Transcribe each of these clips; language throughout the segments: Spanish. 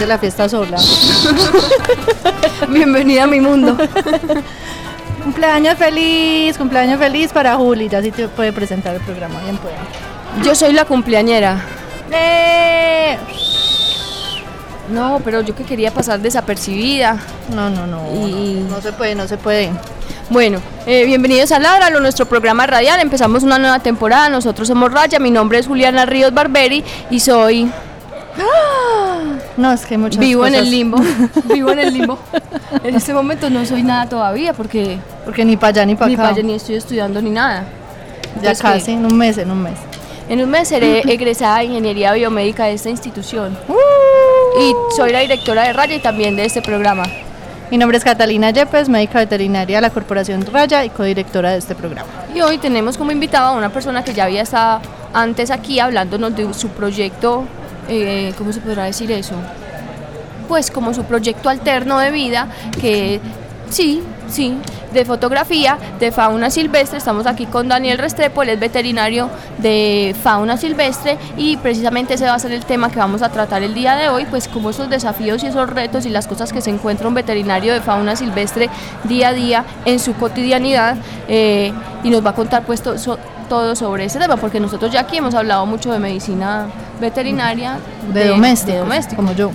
Hice la fiesta sola. Bienvenida a mi mundo. cumpleaños feliz, cumpleaños feliz para Juli. Ya sí te puede presentar el programa, bien puede. Yo soy la cumpleañera. ¡Eh! No, pero yo que quería pasar desapercibida. No, no, no. Y- No, no se puede, no se puede. Bueno, eh, bienvenidos a Ládralo, nuestro programa radial. Empezamos una nueva temporada. Nosotros somos Raya. Mi nombre es Juliana Ríos Barberi y soy. No, es que hay muchas Vivo en el limbo. Vivo en el limbo. En este momento no soy nada todavía porque Porque ni para allá ni para ni acá. para allá ni estoy estudiando ni nada. Ya Entonces, casi, ¿qué? en un mes, en un mes. En un mes seré egresada de Ingeniería Biomédica de esta institución. Uh. Y soy la directora de Raya y también de este programa. Mi nombre es Catalina Yepes, médica veterinaria de la Corporación Raya y codirectora de este programa. Y hoy tenemos como invitado a una persona que ya había estado antes aquí hablándonos de su proyecto, eh, ¿cómo se podrá decir eso? Pues como su proyecto alterno de vida, que sí, sí, de fotografía, de fauna silvestre. Estamos aquí con Daniel Restrepo, él es veterinario de fauna silvestre y precisamente ese va a ser el tema que vamos a tratar el día de hoy, pues como esos desafíos y esos retos y las cosas que se encuentra un veterinario de fauna silvestre día a día en su cotidianidad eh, y nos va a contar pues so- todo sobre ese tema, porque nosotros ya aquí hemos hablado mucho de medicina veterinaria, De, doméstica. de. Como yo.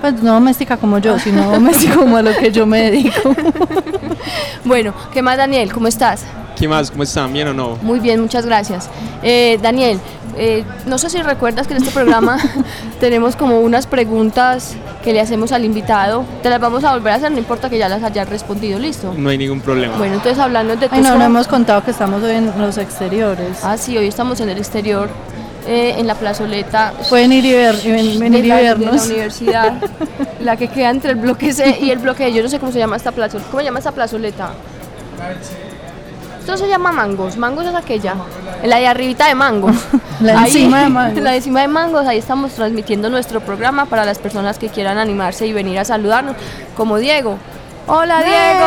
Pues no doméstica como yo, sino doméstica como a lo que yo me dedico. Bueno, ¿qué más Daniel? ¿Cómo estás? ¿Qué más? ¿Cómo están? ¿Bien o no? Muy bien, muchas gracias. Eh, Daniel, eh, no sé si recuerdas que en este programa tenemos como unas preguntas que le hacemos al invitado. Te las vamos a volver a hacer, no importa que ya las hayas respondido, ¿listo? No hay ningún problema. Bueno, entonces hablando de Ay, no, no hemos contado que estamos hoy en los exteriores. Ah, sí, hoy estamos en el exterior, eh, en la plazoleta. Pueden ir y, ver, y ven- y la, de la vernos. universidad, la que queda entre el bloque C y el bloque D. Yo no sé cómo se llama esta plazoleta. ¿Cómo se llama esta plazoleta? Esto se llama Mangos. Mangos es aquella. La de arribita de Mangos. La encima de Mangos. La de encima de Mangos. Ahí estamos transmitiendo nuestro programa para las personas que quieran animarse y venir a saludarnos. Como Diego. ¡Hola, Diego!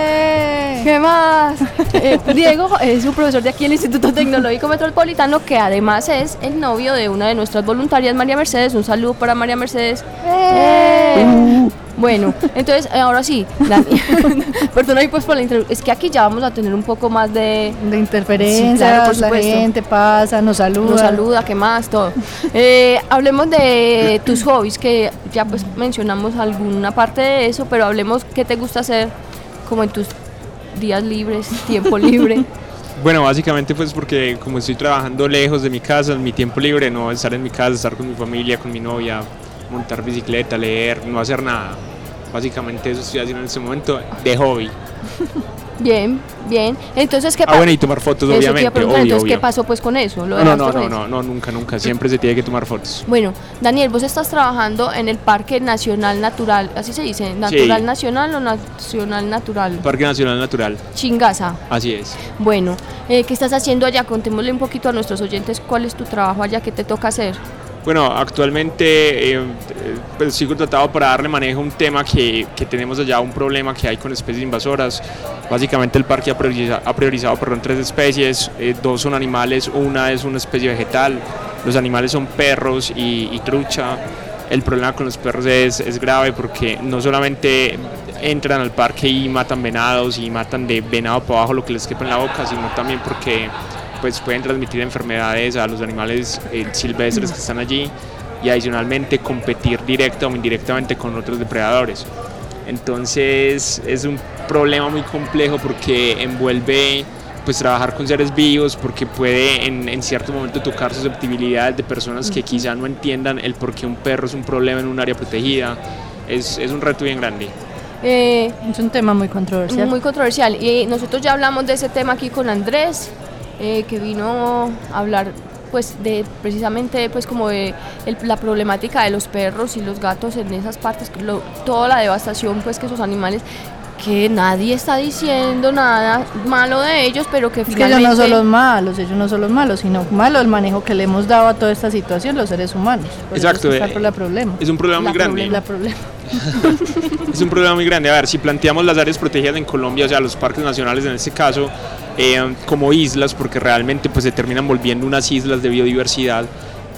¡Eh! ¿Qué más? Eh, Diego es un profesor de aquí en el Instituto Tecnológico Metropolitano que además es el novio de una de nuestras voluntarias, María Mercedes. Un saludo para María Mercedes. Eh. Bueno, entonces ahora sí, Dani, perdón ahí pues por la introducción. Es que aquí ya vamos a tener un poco más de De interferencias, Sí, claro, por la supuesto. gente pasa, nos saluda. nos saluda, qué más, todo. Eh, hablemos de tus hobbies, que ya pues mencionamos alguna parte de eso, pero hablemos qué te gusta hacer como en tus días libres, tiempo libre. Bueno, básicamente pues porque como estoy trabajando lejos de mi casa, en mi tiempo libre, no estar en mi casa, estar con mi familia, con mi novia, montar bicicleta, leer, no hacer nada. Básicamente eso estoy haciendo en este momento de hobby. Bien, bien. Entonces, ¿qué Ah, pasa? bueno, y tomar fotos, Eso obviamente, obvio, entonces, ¿qué pasó pues con eso? ¿Lo No, no, no, no, no, nunca, nunca. Siempre se tiene que tomar fotos. Bueno, Daniel, vos estás trabajando en el Parque Nacional Natural, así se dice, Natural Nacional o Nacional Natural. Parque Nacional Natural, Chingaza. así es. Bueno, eh, ¿qué estás haciendo allá? Contémosle un poquito a nuestros oyentes cuál es tu trabajo allá, qué te toca hacer. Bueno, actualmente eh, pues sigo tratado para darle manejo a un tema que, que tenemos allá, un problema que hay con especies invasoras. Básicamente el parque ha, prioriza- ha priorizado perdón, tres especies, eh, dos son animales, una es una especie vegetal. Los animales son perros y, y trucha. El problema con los perros es, es grave porque no solamente entran al parque y matan venados y matan de venado para abajo lo que les quepa en la boca, sino también porque pues pueden transmitir enfermedades a los animales eh, silvestres que están allí y adicionalmente competir directa o indirectamente con otros depredadores. Entonces es un problema muy complejo porque envuelve pues trabajar con seres vivos porque puede en, en cierto momento tocar susceptibilidades de personas que quizá no entiendan el por qué un perro es un problema en un área protegida. Es, es un reto bien grande. Eh, Es un tema muy controversial. Muy controversial. Y nosotros ya hablamos de ese tema aquí con Andrés, eh, que vino a hablar pues de precisamente pues como de el- la problemática de los perros y los gatos en esas partes, lo- toda la devastación pues que esos animales que nadie está diciendo nada malo de ellos, pero que Es que finalmente ellos no son los malos, ellos no son los malos, sino malo el manejo que le hemos dado a toda esta situación los seres humanos. Por eso Exacto, es eh, problema. Es un problema La muy grande. La problema. Es un problema muy grande. A ver, si planteamos las áreas protegidas en Colombia, o sea, los parques nacionales en este caso, eh, como islas, porque realmente pues se terminan volviendo unas islas de biodiversidad.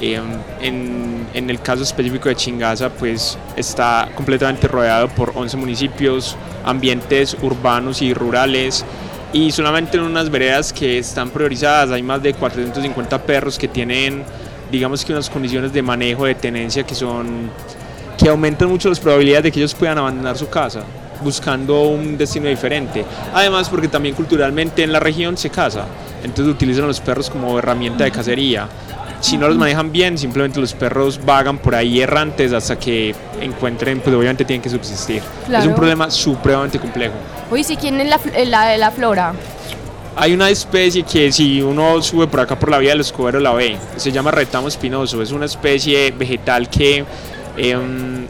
eh, en, en el caso específico de Chingaza, pues está completamente rodeado por 11 municipios, ambientes urbanos y rurales. Y solamente en unas veredas que están priorizadas hay más de 450 perros que tienen, digamos que unas condiciones de manejo, de tenencia que son que aumentan mucho las probabilidades de que ellos puedan abandonar su casa buscando un destino diferente. Además porque también culturalmente en la región se caza, entonces utilizan a los perros como herramienta de cacería. Si no los manejan bien, simplemente los perros vagan por ahí errantes hasta que encuentren, pues obviamente tienen que subsistir. Es un problema supremamente complejo. Oye, si quién es la, la, la flora? Hay una especie que si uno sube por acá por la vía del Escobero la ve, se llama retamo espinoso, es una especie vegetal que em,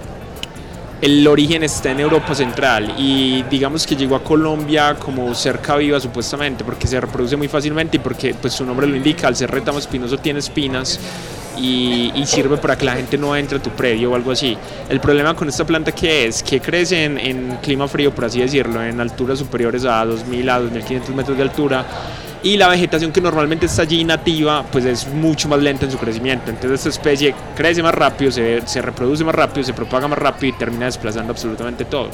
el origen está en Europa Central y digamos que llegó a Colombia como cerca viva supuestamente porque se reproduce muy fácilmente y porque pues su nombre lo indica, al ser retamo espinoso tiene espinas y, y sirve para que la gente no entre a tu predio o algo así. El problema con esta planta que es que crece en, en clima frío, por así decirlo, en alturas superiores a 2.000 a 2.500 metros de altura y la vegetación que normalmente está allí nativa pues es mucho más lenta en su crecimiento. Entonces esta especie crece más rápido, se, se reproduce más rápido, se propaga más rápido y termina desplazando absolutamente todo.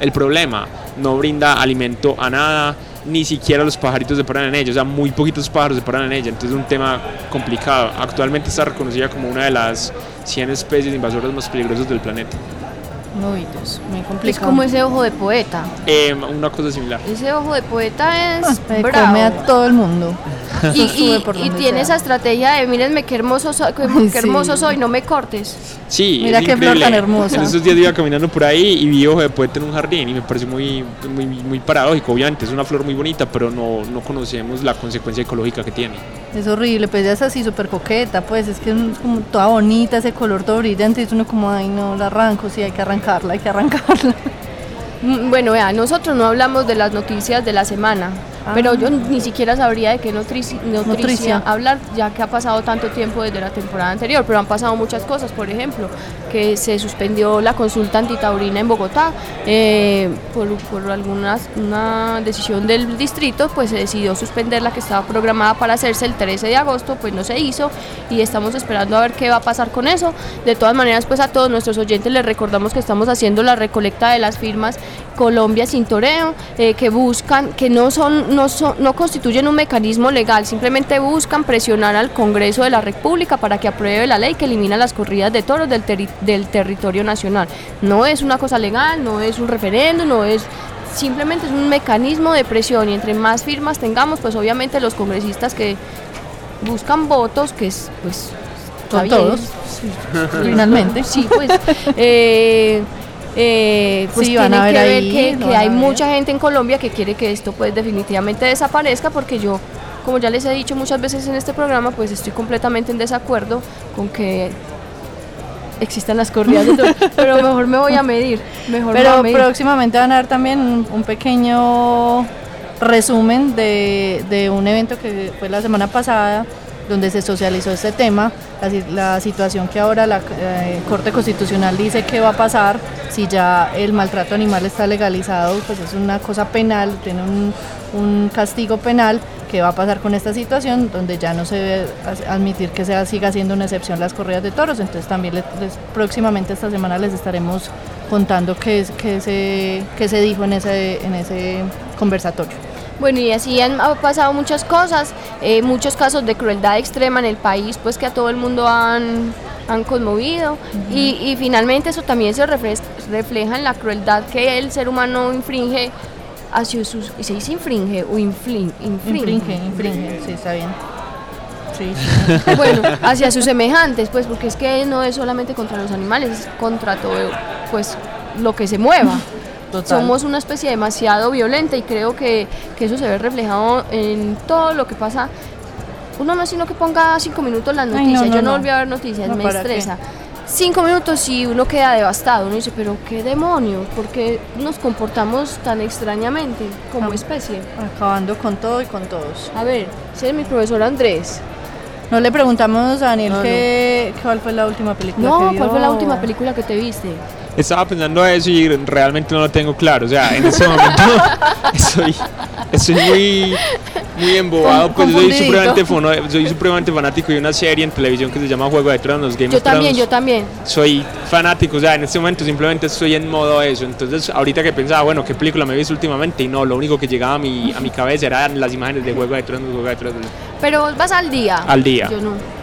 El problema, no brinda alimento a nada, ni siquiera los pajaritos se paran en ella, o sea, muy poquitos pájaros se paran en ella, entonces es un tema complicado. Actualmente está reconocida como una de las 100 especies invasoras más peligrosas del planeta. Uy, Dios, muy Es complicado. como ese ojo de poeta. Eh, una cosa similar. Ese ojo de poeta es Me bravo. come a todo el mundo. y, y- y tiene sea. esa estrategia de mírenme qué hermoso soy, qué, qué Sí. hermoso soy, no me cortes. Sí, Mira es qué flor increíble. tan hermosa. En estos días iba caminando por ahí y vi ojo de poeta en un jardín y me pareció muy, muy, muy paradójico. Obviamente es una flor muy bonita, pero no, no conocemos la consecuencia ecológica que tiene. Es horrible, pues ya es así súper coqueta, pues es que es como toda bonita, ese color todo brillante, y es uno como, ay no, la arranco, sí, hay que arrancarla, hay que arrancarla. Mm, Bueno, vea, nosotros no hablamos de las noticias de la semana, Ah. pero yo ni siquiera sabría de qué Noticia. hablar, ya que ha pasado tanto tiempo desde la temporada anterior, pero han pasado muchas cosas, por ejemplo, que se suspendió la consulta antitaurina en Bogotá eh, por, por alguna una decisión del distrito, pues se decidió suspender la que estaba programada para hacerse el 13 de agosto, pues no se hizo y estamos esperando a ver qué va a pasar con eso. De todas maneras, pues a todos nuestros oyentes les recordamos que estamos haciendo la recolecta de las firmas Colombia sin toreo, eh, que buscan, que no son, no constituyen un mecanismo legal, simplemente buscan presionar al Congreso de la República para que apruebe la ley que elimina las corridas de toros del, territorio nacional. No es una cosa legal, no es un referéndum, no es simplemente es un mecanismo de presión y entre más firmas tengamos, pues obviamente los congresistas que buscan votos, que es pues todos, finalmente. Sí, pues. eh, eh, pues Sí, van tienen a ver que ahí, ver que, hay ver. mucha gente en Colombia que quiere que esto pues definitivamente desaparezca porque yo, como ya les he dicho muchas veces en este programa, pues estoy completamente en desacuerdo con que existan las corridas de toros, pero mejor me voy a medir, mejor me voy a Pero medir. próximamente van a dar también un, un pequeño resumen de, de un evento que fue la semana pasada, donde se socializó este tema, la, si- la situación que ahora la eh, Corte Constitucional dice que va a pasar si ya el maltrato animal está legalizado, pues es una cosa penal, tiene un, un castigo penal. ¿Qué va a pasar con esta situación donde ya no se debe admitir que sea, siga siendo una excepción las corridas de toros? Entonces también próximamente esta semana les estaremos contando qué, qué se, qué se dijo en ese, en ese conversatorio. Bueno, y así han ha pasado muchas cosas, eh, muchos casos de crueldad extrema en el país, pues que a todo el mundo han, han conmovido. y, y finalmente eso también se refleja en la crueldad que el ser humano infringe hacia sus, y se dice infringe o infringe, Infringe, infringe, sí, está bien. Sí, sí. bueno, hacia sus semejantes, pues porque es que no es solamente contra los animales, es contra todo, pues lo que se mueva. Total. Somos una especie demasiado violenta y creo que, que eso se ve reflejado en todo lo que pasa. Uno no es sino que ponga cinco minutos las Ay, noticias. no, no, Yo no no. volví a ver noticias, No, me ¿para estresa. Cinco minutos y uno queda devastado. Uno dice, pero qué demonios, ¿por qué nos comportamos tan extrañamente como Ah. especie? Acabando con todo y con todos. A ver, ese es mi profesor Andrés. No le preguntamos a Daniel No, qué, cuál fue la última película que No. ¿cuál fue la última película que te viste? Estaba pensando eso y realmente no lo tengo claro. O sea, en este momento estoy, estoy muy, muy embobado. Pues soy supremamente, fono- soy supremamente fanático de una serie en televisión que se llama Juego de Tronos, Game Yo of también, Thrones. yo también. soy fanático, o sea, en este momento simplemente estoy en modo eso. Entonces, ahorita que pensaba, bueno, ¿qué película me he visto últimamente? Y no, lo único que llegaba a mi, a mi cabeza eran las imágenes de Juego de Tronos, Juego de Tronos. Pero vas al día. Al día. Yo no.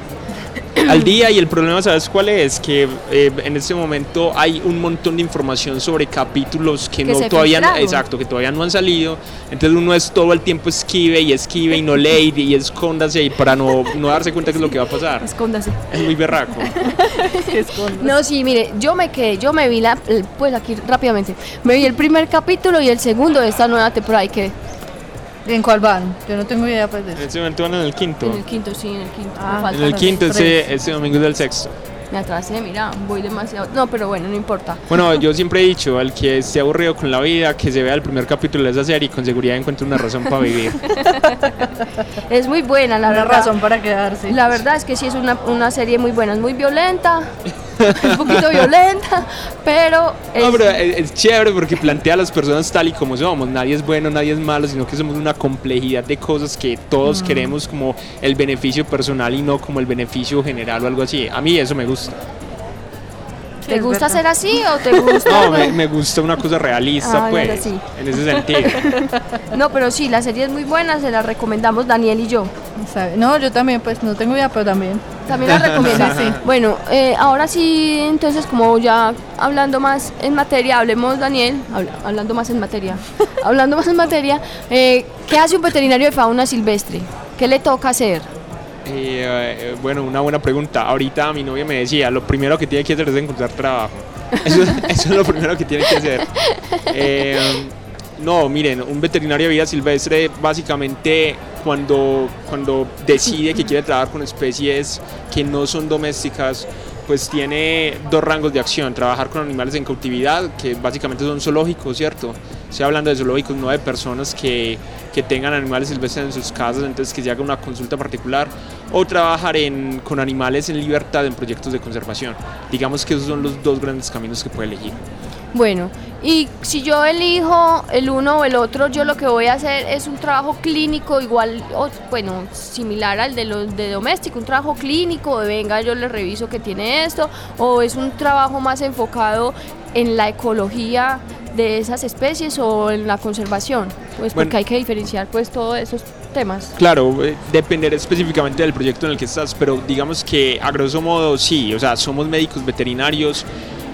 Al día, y el problema, ¿sabes cuál es? Que eh, en este momento hay un montón de información sobre capítulos que, Que no todavía, no- exacto, que todavía no han salido. Entonces, uno es todo el tiempo esquive y esquive y no lee y, escóndase y para no, no darse cuenta que es lo que va a pasar. Escóndase. Es muy berraco. No, sí, mire, yo me quedé, yo me vi la, pues aquí rápidamente, me vi el primer capítulo y el segundo de esta nueva temporada y quedé ¿En cuál van? Yo no tengo idea pues de En eso. este momento van en el quinto. en el quinto, sí, en el quinto. Ah. En el quinto, tres. este, este domingo es del sexto. Me atrasé, mira, voy demasiado. No, pero bueno, no importa. Bueno, yo siempre he dicho, al que esté aburrido con la vida, que se vea el primer capítulo de esa serie y con seguridad encuentre una razón para vivir. Es muy buena, la Una verdad. razón para quedarse. La verdad es que sí es una, una serie muy buena, es muy violenta, un poquito violenta, pero es, No, pero es, es chévere porque plantea a las personas tal y como somos. Nadie es bueno, nadie es malo, sino que somos una complejidad de cosas que todos queremos como el beneficio personal y no como el beneficio general o algo así. A mí eso me gusta. Sí, ¿te gusta verdad. ser así o te gusta? No, me, me gusta una cosa realista, Ah, pues, sí. en ese sentido. No, pero sí, la serie es muy buena, se la recomendamos Daniel y yo. ¿Sabe? No, yo también, pues no tengo idea, pero también. También la recomiendo. Bueno, eh, ahora sí, entonces como ya hablando más en materia, hablemos Daniel, habla- hablando más en materia, hablando más en materia, eh, ¿qué hace un veterinario de fauna silvestre? ¿Qué le toca hacer? Eh, bueno, una buena pregunta. Ahorita mi novia me decía, lo primero que tiene que hacer es encontrar trabajo. Eso, eso es lo primero que tiene que hacer. Eh, no, miren, un veterinario de vida silvestre básicamente cuando, cuando decide que quiere trabajar con especies que no son domésticas, pues tiene dos rangos de acción. Trabajar con animales en cautividad, que básicamente son zoológicos, ¿cierto? Estoy hablando de zoológicos, no de personas que, que tengan animales silvestres en sus casas, entonces que se haga una consulta particular. O trabajar en, con animales en libertad en proyectos de conservación. Digamos que esos son los dos grandes caminos que puede elegir. Bueno, y si yo elijo el uno o el otro, yo lo que voy a hacer es un trabajo clínico igual, o, bueno, similar al de los de doméstico, un trabajo clínico de venga, yo le reviso que tiene esto, o es un trabajo más enfocado en la ecología de esas especies o en la conservación, pues porque Bueno. hay que diferenciar pues todos esos temas. Claro, eh, dependerá específicamente del proyecto en el que estás, pero digamos que a grosso modo sí, o sea, somos médicos veterinarios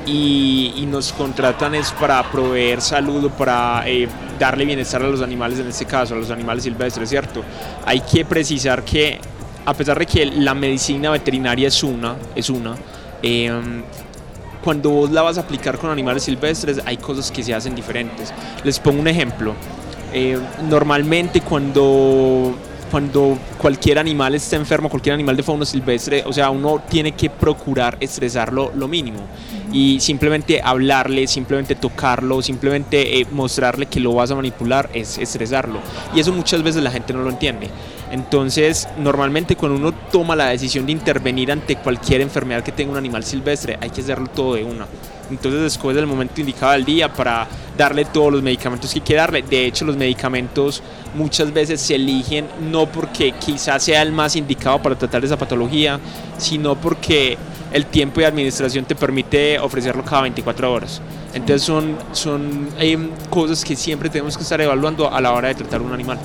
y, y nos contratan es para proveer salud o para eh, darle bienestar a los animales, en este caso, a los animales silvestres, ¿cierto? Hay que precisar que a pesar de que la medicina veterinaria es una, es una, em, cuando vos la vas a aplicar con animales silvestres hay cosas que se hacen diferentes. Les pongo un ejemplo. Eh, normalmente cuando, cuando cualquier animal está enfermo, cualquier animal de fauna silvestre, o sea, uno tiene que procurar estresarlo lo mínimo. Y simplemente hablarle, simplemente tocarlo, simplemente eh, mostrarle que lo vas a manipular es estresarlo. Y eso muchas veces la gente no lo entiende. Entonces, normalmente cuando uno toma la decisión de intervenir ante cualquier enfermedad que tenga un animal silvestre, hay que hacerlo todo de una. Entonces, después del momento indicado del día para darle todos los medicamentos que hay que darle. De hecho, los medicamentos muchas veces se eligen no porque quizás sea el más indicado para tratar esa patología, sino porque el tiempo de administración te permite ofrecerlo cada 24 horas. Entonces son, son eh, cosas que siempre tenemos que estar evaluando a la hora de tratar un animal.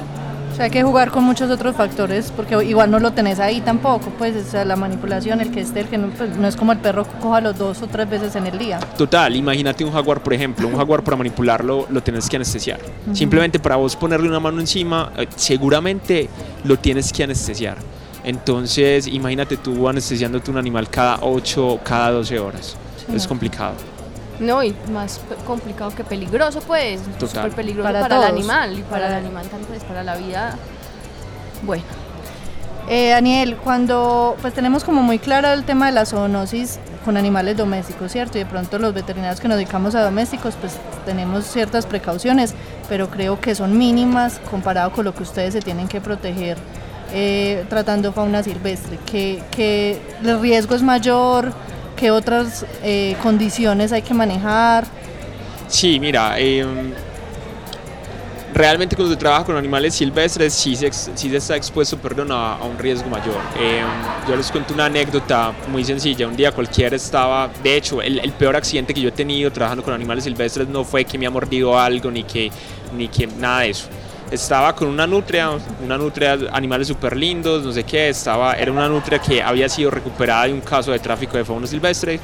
O sea, hay que jugar con muchos otros factores porque igual no lo tenés ahí tampoco, pues o sea, la manipulación, el que esté, el que no, pues, no es como el perro que coja los dos o tres veces en el día. Total, imagínate un jaguar, por ejemplo, un jaguar para manipularlo lo tienes que anestesiar. Simplemente para vos ponerle una mano encima, eh, seguramente lo tienes que anestesiar. Entonces, imagínate tú anestesiándote un animal cada 8, cada 12 horas. es complicado. No, y más complicado que peligroso, pues. Súper peligroso Para para, el animal y para, Para- el animal también, pues, para la vida. Bueno, Eh, Daniel, cuando pues tenemos como muy claro el tema de la zoonosis con animales domésticos, ¿cierto? Y de pronto los veterinarios que nos dedicamos a domésticos, pues tenemos ciertas precauciones, pero creo que son mínimas comparado con lo que ustedes se tienen que proteger eh, tratando fauna silvestre. Que, que el riesgo es mayor, que otras eh, condiciones hay que manejar. Sí, mira, eh, realmente cuando se trabaja con animales silvestres sí se, sí se está expuesto perdón, a, un riesgo mayor. Eh, yo les cuento una anécdota muy sencilla. Un día cualquiera estaba, de hecho, el, el peor accidente que yo he tenido trabajando con animales silvestres no fue que me ha mordido algo ni que, ni que nada de eso. Estaba con una nutria, una nutria, animales súper lindos, no sé qué, estaba, era una nutria que había sido recuperada de un caso de tráfico de fauna silvestre.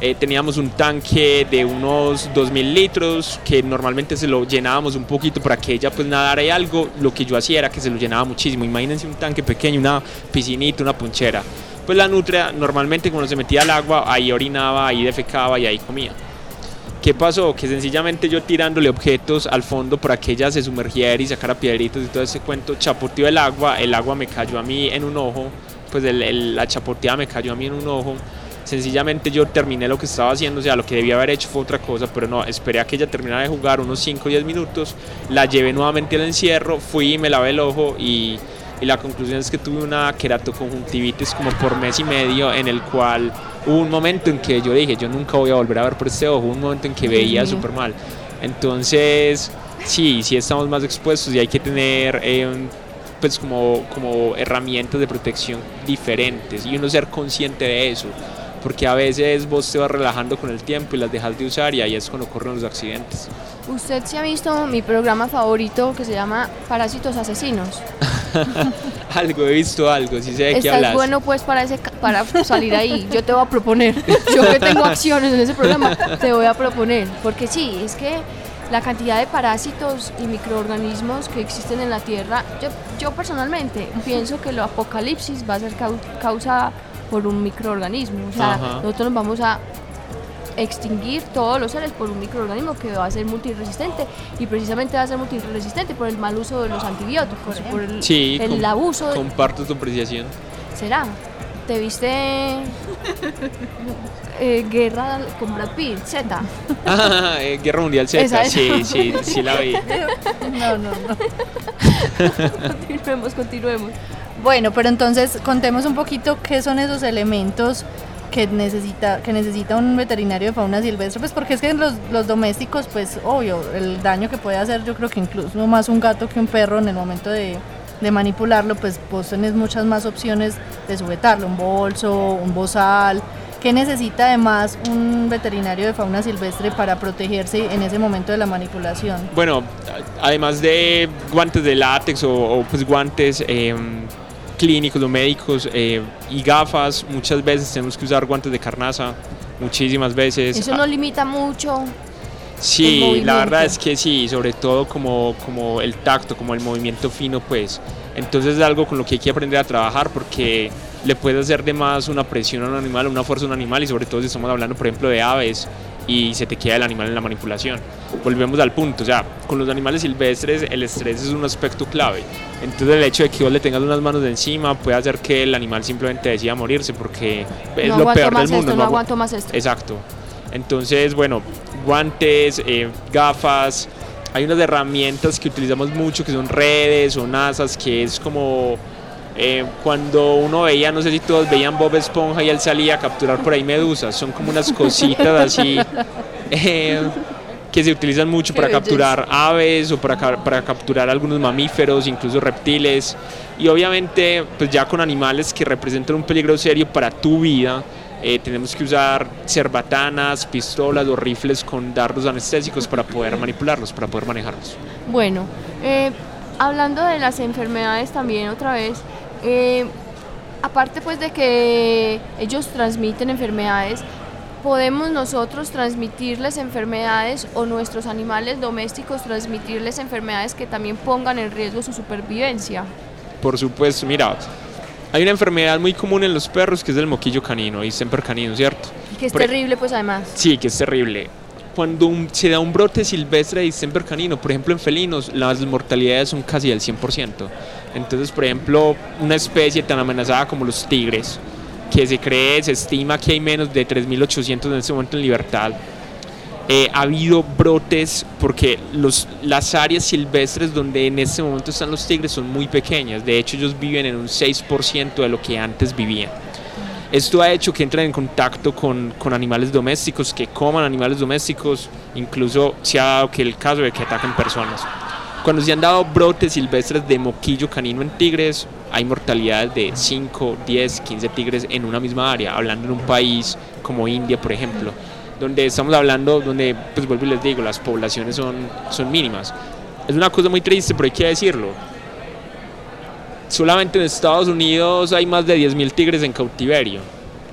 Eh, teníamos un tanque de unos 2.000 litros que normalmente se lo llenábamos un poquito para que ella pues nadara y algo. Lo que yo hacía era que se lo llenaba muchísimo. Imagínense un tanque pequeño, una piscinita, una punchera. Pues la nutria normalmente cuando se metía al agua ahí orinaba, ahí defecaba y ahí comía. ¿Qué pasó? Que sencillamente yo tirándole objetos al fondo para que ella se sumergiera y sacara piedritas y todo ese cuento, chapoteó el agua, el agua me cayó a mí en un ojo, pues el- el- la chapoteada me cayó a mí en un ojo. Sencillamente yo terminé lo que estaba haciendo, o sea, lo que debía haber hecho fue otra cosa, pero no, esperé a que ella terminara de jugar unos 5 o 10 minutos, la llevé nuevamente al encierro, fui y me lavé el ojo y, y la conclusión es que tuve una queratoconjuntivitis como por mes y medio en el cual hubo un momento en que yo dije, yo nunca voy a volver a ver por este ojo, hubo un momento en que veía mío. súper mal. Entonces, sí, sí estamos más expuestos y hay que tener eh, pues como, como herramientas de protección diferentes y uno ser consciente de eso. Porque a veces vos te vas relajando con el tiempo y las dejas de usar y ahí es cuando ocurren los accidentes. usted se ha visto mi programa favorito que se llama Parásitos Asesinos. algo, he visto algo, sí sé de qué hablas. bueno pues para ese para salir ahí. Yo te voy a proponer. Yo que tengo acciones en ese programa, te voy a proponer. Porque sí, es que la cantidad de parásitos y microorganismos que existen en la Tierra, yo, yo personalmente pienso que el apocalipsis va a ser cau- causa por un microorganismo. O sea, Ajá. nosotros nos vamos a extinguir todos los seres por un microorganismo que va a ser multiresistente y precisamente va a ser multiresistente por el mal uso de los antibióticos, por el, Sí, el com- abuso de, comparto tu apreciación. ¿Será? ¿Te viste eh, Guerra con Brad Pitt? Z. Ah, eh, Guerra Mundial Z, sí, sí, sí la vi. No, no, no. continuemos, continuemos. Bueno, pero entonces contemos un poquito qué son esos elementos que necesita, que necesita un veterinario de fauna silvestre, pues porque es que los, los domésticos, pues obvio, el daño que puede hacer yo creo que incluso más un gato que un perro en el momento de, de manipularlo, pues vos tenés muchas más opciones de sujetarlo, un bolso, un bozal. ¿Qué necesita además un veterinario de fauna silvestre para protegerse en ese momento de la manipulación? Bueno, además de guantes de látex o, o, pues guantes em, clínicos o médicos eh, y gafas, muchas veces tenemos que usar guantes de carnaza, muchísimas veces. Eso no limita mucho. Sí, la verdad es que sí, sobre todo como, como el tacto, como el movimiento fino, pues. Entonces es algo con lo que hay que aprender a trabajar porque le puede hacer de más una presión a un animal, una fuerza a un animal y sobre todo si estamos hablando, por ejemplo, de aves y se te queda el animal en la manipulación. Volvemos al punto, o sea, con los animales silvestres el estrés es un aspecto clave. Entonces el hecho de que vos le tengas unas manos de encima puede hacer que el animal simplemente decida morirse porque es no lo peor más del mundo. esto, no agu- aguanto más esto. Exacto. Entonces, bueno, guantes, eh, gafas. Hay unas herramientas que utilizamos mucho que son redes o nasas, que es como eh, cuando uno veía, no sé si todos veían Bob Esponja y él salía a capturar por ahí medusas. Son como unas cositas así eh, que se utilizan mucho para capturar aves o para, ca- para capturar algunos mamíferos, incluso reptiles. Y obviamente, pues ya con animales que representan un peligro serio para tu vida, eh, tenemos que usar cerbatanas, pistolas o rifles con dardos anestésicos para poder manipularlos, para poder manejarlos. Bueno, eh, hablando de las enfermedades también otra vez, eh, aparte pues de que ellos transmiten enfermedades, podemos nosotros transmitirles enfermedades o nuestros animales domésticos transmitirles enfermedades que también pongan en riesgo su supervivencia. Por supuesto, mira, hay una enfermedad muy común en los perros que es el moquillo canino, y semper canino, ¿cierto? Y que es Por terrible pues además. Sí, que es terrible. Cuando un- se da un brote silvestre de distemper canino, por ejemplo en felinos, las mortalidades son casi del 100%. Entonces, por ejemplo, una especie tan amenazada como los tigres, que se cree, se estima que hay menos de 3.800 en este momento en libertad, eh, ha habido brotes porque los, las áreas silvestres donde en este momento están los tigres son muy pequeñas. De hecho, ellos viven en un 6% de lo que antes vivían. Esto ha hecho que entren en contacto con, con animales domésticos, que coman animales domésticos, incluso se ha dado que el caso de que ataquen personas. Cuando se han dado brotes silvestres de moquillo canino en tigres, hay mortalidades de 5, 10, 15 tigres en una misma área, hablando en un país como India, por ejemplo, donde estamos hablando, donde, pues vuelvo y les digo, las poblaciones son, son mínimas. Es una cosa muy triste, pero hay que decirlo. Solamente en Estados Unidos hay más de 10.000 tigres en cautiverio.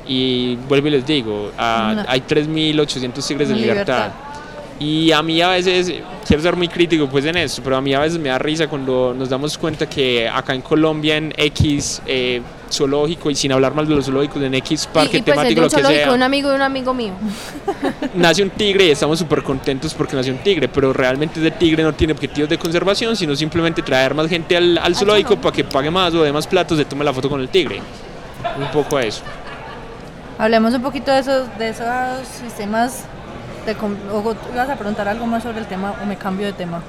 Y vuelvo y les digo, ah, No. hay 3.800 tigres En libertad. Y a mí a veces, quiero ser muy crítico pues en esto, pero a mí a veces me da risa cuando nos damos cuenta que acá en Colombia en X eh, zoológico y sin hablar mal de los zoológicos en X parque y, y, pues es temático lo que sea un amigo de un amigo mío. nace un tigre y estamos súper contentos porque nació un tigre, pero realmente ese tigre no tiene objetivos de conservación, sino simplemente traer más gente al, al zoológico zoológico. para que pague más o dé más platos, se tome la foto con el tigre. Un poco eso. Hablemos un poquito de esos, de esos sistemas com- O ibas a preguntar algo más sobre el tema o me cambio de tema.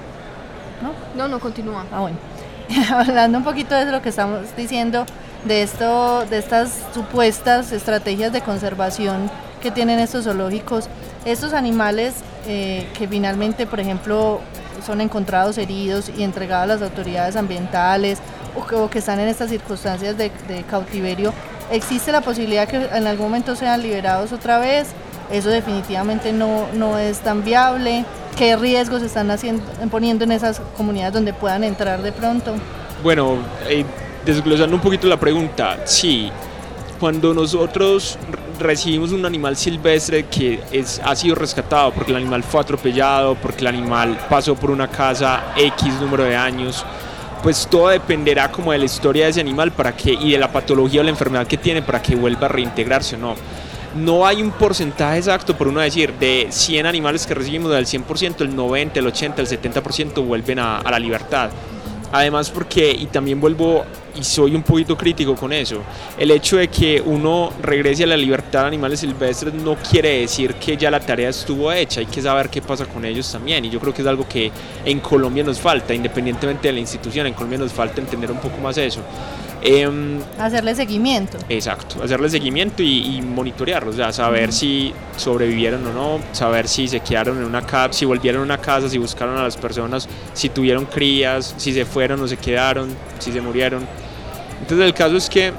No, no, continúa. Ah, bueno. Hablando un poquito de lo que estamos diciendo, de, esto, de estas supuestas estrategias de conservación que tienen estos zoológicos, estos animales eh, que finalmente, por ejemplo, son encontrados heridos y entregados a las autoridades ambientales o que, o que están en estas circunstancias de, de cautiverio, ¿existe la posibilidad que en algún momento sean liberados otra vez? Eso definitivamente no, no es tan viable. ¿Qué riesgos están haciendo, poniendo en esas comunidades donde puedan entrar de pronto? Bueno, eh, desglosando un poquito la pregunta, sí, cuando nosotros recibimos un animal silvestre que es, ha sido rescatado porque el animal fue atropellado, porque el animal pasó por una casa X número de años, pues todo dependerá como de la historia de ese animal para que, y de la patología o la enfermedad que tiene para que vuelva a reintegrarse o no. No hay un porcentaje exacto, por uno decir, de 100 animales que recibimos, del 100%, el 90, el 80, el 70% vuelven a, la libertad. Además porque, y también vuelvo, y soy un poquito crítico con eso, el hecho de que uno regrese a la libertad de animales silvestres no quiere decir que ya la tarea estuvo hecha, hay que saber qué pasa con ellos también, y yo creo que es algo que en Colombia nos falta, independientemente de la institución, en Colombia nos falta entender un poco más eso. Em, Hacerle seguimiento. Exacto, hacerle seguimiento y, y monitorearlos, o sea, saber si sobrevivieron o no, saber si se quedaron en una casa, si volvieron a una casa, si buscaron a las personas, si tuvieron crías, si se fueron o se quedaron, si se murieron. Entonces el caso es que,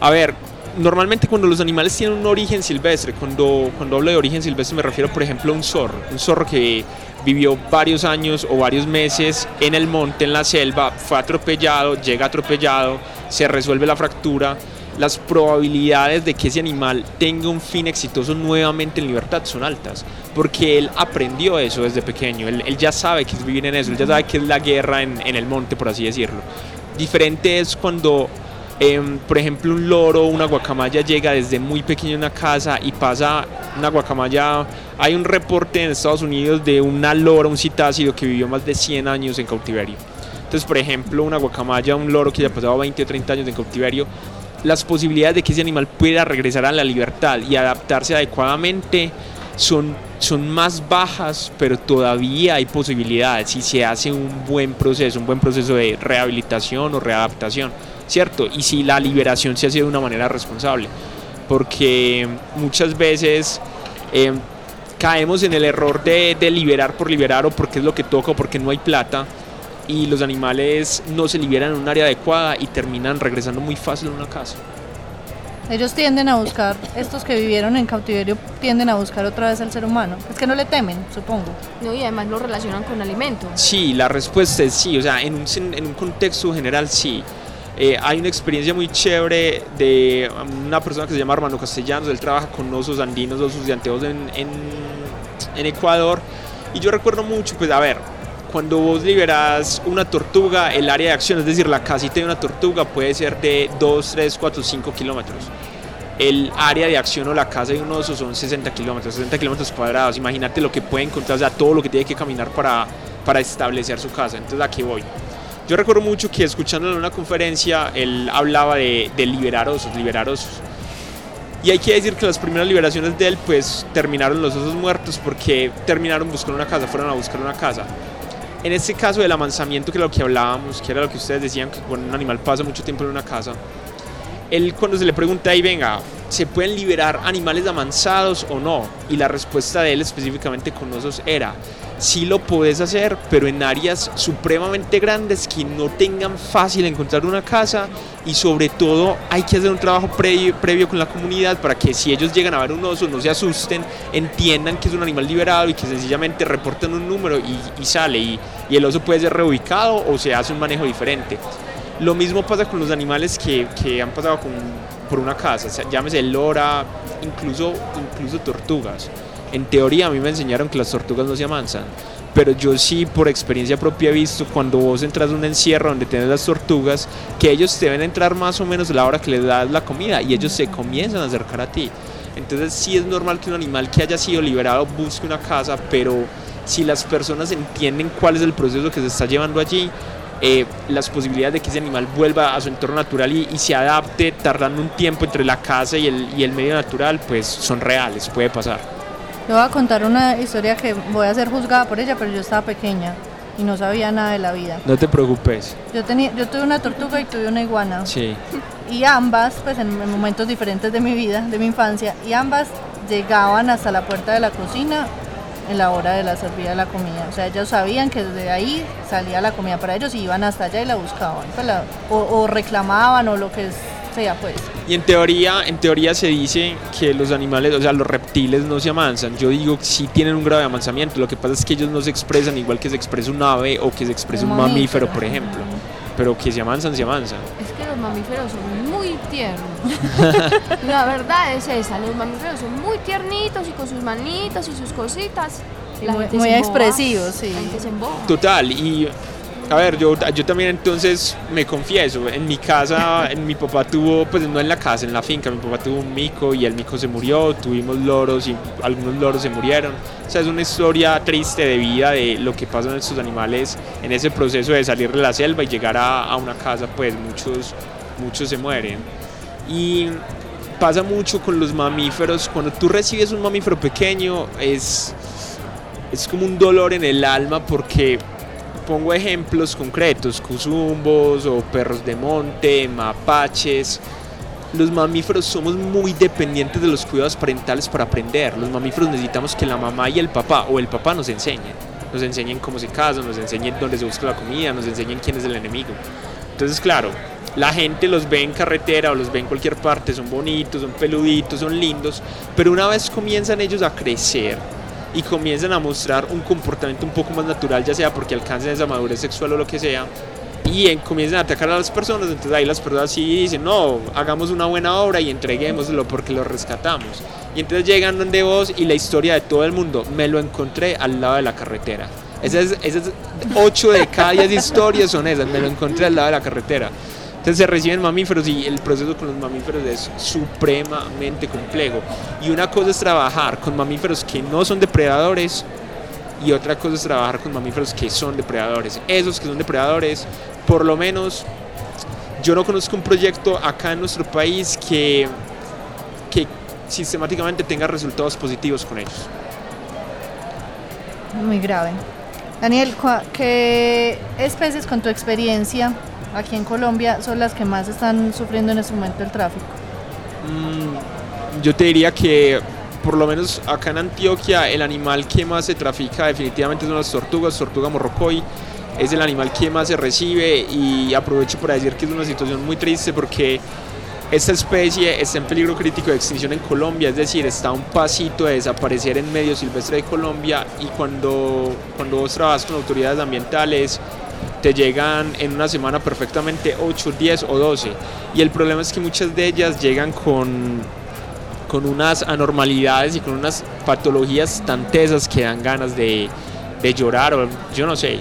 a ver, normalmente cuando los animales tienen un origen silvestre, cuando, cuando hablo de origen silvestre me refiero por ejemplo a un zorro, un zorro que vivió varios años o varios meses en el monte, en la selva, fue atropellado, llega atropellado, se resuelve la fractura, las probabilidades de que ese animal tenga un fin exitoso nuevamente en libertad son altas, porque él aprendió eso desde pequeño, él, él ya sabe que es vivir en eso, él ya sabe que es la guerra en, en el monte, por así decirlo. Diferente es cuando, em, por ejemplo, un loro una guacamaya llega desde muy pequeño a una casa y pasa una guacamaya. Hay un reporte en Estados Unidos de una lora, un citácido que vivió más de 100 años en cautiverio. Entonces, por ejemplo, una guacamaya, un loro que ya pasado 20 o 30 años en cautiverio, las posibilidades de que ese animal pueda regresar a la libertad y adaptarse adecuadamente son, son más bajas, pero todavía hay posibilidades si se hace un buen proceso, un buen proceso de rehabilitación o readaptación, ¿cierto? Y si la liberación se hace de una manera responsable, porque muchas veces eh, caemos en el error de, de liberar por liberar o porque es lo que toca o porque no hay plata y los animales no se liberan en un área adecuada y terminan regresando muy fácil a una casa. Ellos tienden a buscar, estos que vivieron en cautiverio tienden a buscar otra vez al ser humano. Es que no le temen, supongo. ¿no? Y además lo relacionan con alimento. Sí, la respuesta es sí, o sea, en un, en un contexto general sí. Eh, hay una experiencia muy chévere de una persona que se llama Armando Castellanos, él trabaja con osos andinos, osos de anteojos en, en, Ecuador. Y yo recuerdo mucho, pues a ver, cuando vos liberas una tortuga, el área de acción, es decir, la casita de una tortuga puede ser de 2, 3, 4, 5 kilómetros. El área de acción o la casa de un oso son 60 kilómetros, 60 kilómetros cuadrados. Imagínate lo que puede encontrar, o sea, todo lo que tiene que caminar para, para establecer su casa. Entonces, aquí voy. Yo recuerdo mucho que escuchándolo en una conferencia, él hablaba de, liberar osos, liberar osos. Y hay que decir que las primeras liberaciones de él, pues terminaron los osos muertos porque terminaron buscando una casa, fueron a buscar una casa. En este caso del amansamiento, que era lo que hablábamos, que era lo que ustedes decían, que cuando un animal pasa mucho tiempo en una casa, él cuando se le pregunta ahí, venga, ¿se pueden liberar animales amansados o no? Y la respuesta de él específicamente con osos era, sí lo puedes hacer, pero en áreas supremamente grandes que no tengan fácil encontrar una casa y sobre todo hay que hacer un trabajo previo, previo con la comunidad para que si ellos llegan a ver un oso no se asusten, entiendan que es un animal liberado y que sencillamente reporten un número y, y sale y, y el oso puede ser reubicado o se hace un manejo diferente. Lo mismo pasa con los animales que, que han pasado por una casa, llámese lora, incluso, incluso tortugas. En teoría a mí me enseñaron que las tortugas no se amansan, pero yo sí por experiencia propia he visto cuando vos entras a un encierro donde tienes las tortugas, que ellos deben entrar más o menos a la hora que les das la comida y ellos se comienzan a acercar a ti. Entonces sí es normal que un animal que haya sido liberado busque una casa, pero si las personas entienden cuál es el proceso que se está llevando allí, eh, las posibilidades de que ese animal vuelva a su entorno natural y, y se adapte tardando un tiempo entre la casa y el, y el medio natural, pues son reales, puede pasar. Le voy a contar una historia que voy a ser juzgada por ella, pero yo estaba pequeña y no sabía nada de la vida. No te preocupes. Yo, tenía, yo tuve una tortuga y tuve una iguana. Sí. Y ambas, pues en, en momentos diferentes de mi vida, de mi infancia, y ambas llegaban hasta la puerta de la cocina en la hora de la servida de la comida. O sea, ellos sabían que desde ahí salía la comida para ellos y iban hasta allá y la buscaban. pues, la- o, o reclamaban o lo que sea, pues. Y en teoría, en teoría se dice que los animales, o sea, los reptiles no se amansan. Yo digo que sí tienen un grado de amansamiento. Lo que pasa es que ellos no se expresan igual que se expresa un ave o que se expresa un, Un mamífero, mamífero. por ejemplo. Pero que se amansan, se amansan. Es que los mamíferos son muy tiernos. La verdad es esa, los mamíferos son muy tiernitos y con sus manitas y sus cositas. La muy- gente muy expresivos, sí. La gente se. Total, y a ver, yo, yo también entonces me confieso, en mi casa, en mi papá tuvo, pues no en la casa, en la finca, mi papá tuvo un mico y el mico se murió, tuvimos loros y algunos loros se murieron. O sea, es una historia triste de vida de lo que pasan estos animales en ese proceso de salir de la selva y llegar a, a una casa, pues muchos, muchos se mueren. Y pasa mucho con los mamíferos, cuando tú recibes un mamífero pequeño es, es como un dolor en el alma porque pongo ejemplos concretos, cuzumbos o perros de monte, mapaches. Los mamíferos somos muy dependientes de los cuidados parentales para aprender. Los mamíferos necesitamos que la mamá y el papá o el papá nos enseñen. Nos enseñen cómo se casan, nos enseñen dónde se busca la comida, nos enseñen quién es el enemigo. Entonces, claro, la gente los ve en carretera o los ve en cualquier parte, son bonitos, son peluditos, son lindos, pero una vez comienzan ellos a crecer y comienzan a mostrar un comportamiento un poco más natural, ya sea porque alcancen esa madurez sexual o lo que sea, y en- comienzan a atacar a las personas, entonces ahí las personas sí dicen, no, hagamos una buena obra y entreguémoslo porque lo rescatamos. Y entonces llegan donde vos y la historia de todo el mundo, me lo encontré al lado de la carretera. Esas, esas 8 de cada 10 historias son esas, me lo encontré al lado de la carretera. Entonces se reciben mamíferos y el proceso con los mamíferos es supremamente complejo. Y una cosa es trabajar con mamíferos que no son depredadores y otra cosa es trabajar con mamíferos que son depredadores. Esos que son depredadores, por lo menos yo no conozco un proyecto acá en nuestro país que, que sistemáticamente tenga resultados positivos con ellos. Muy grave. Daniel, ¿qué especies con tu experiencia aquí en Colombia son las que más están sufriendo en este momento el tráfico? Mm, yo te diría que por lo menos acá en Antioquia el animal que más se trafica definitivamente son las tortugas, tortuga morrocoy. Es el animal que más se recibe y aprovecho para decir que es una situación muy triste porque esta especie está en peligro crítico de extinción en Colombia, es decir, está a un pasito de desaparecer en medio silvestre de Colombia y cuando, cuando vos trabajas con autoridades ambientales te llegan en una semana perfectamente 8, 10 o 12 y el problema es que muchas de ellas llegan con, con unas anormalidades y con unas patologías tan tesas que dan ganas de, de llorar o yo no sé.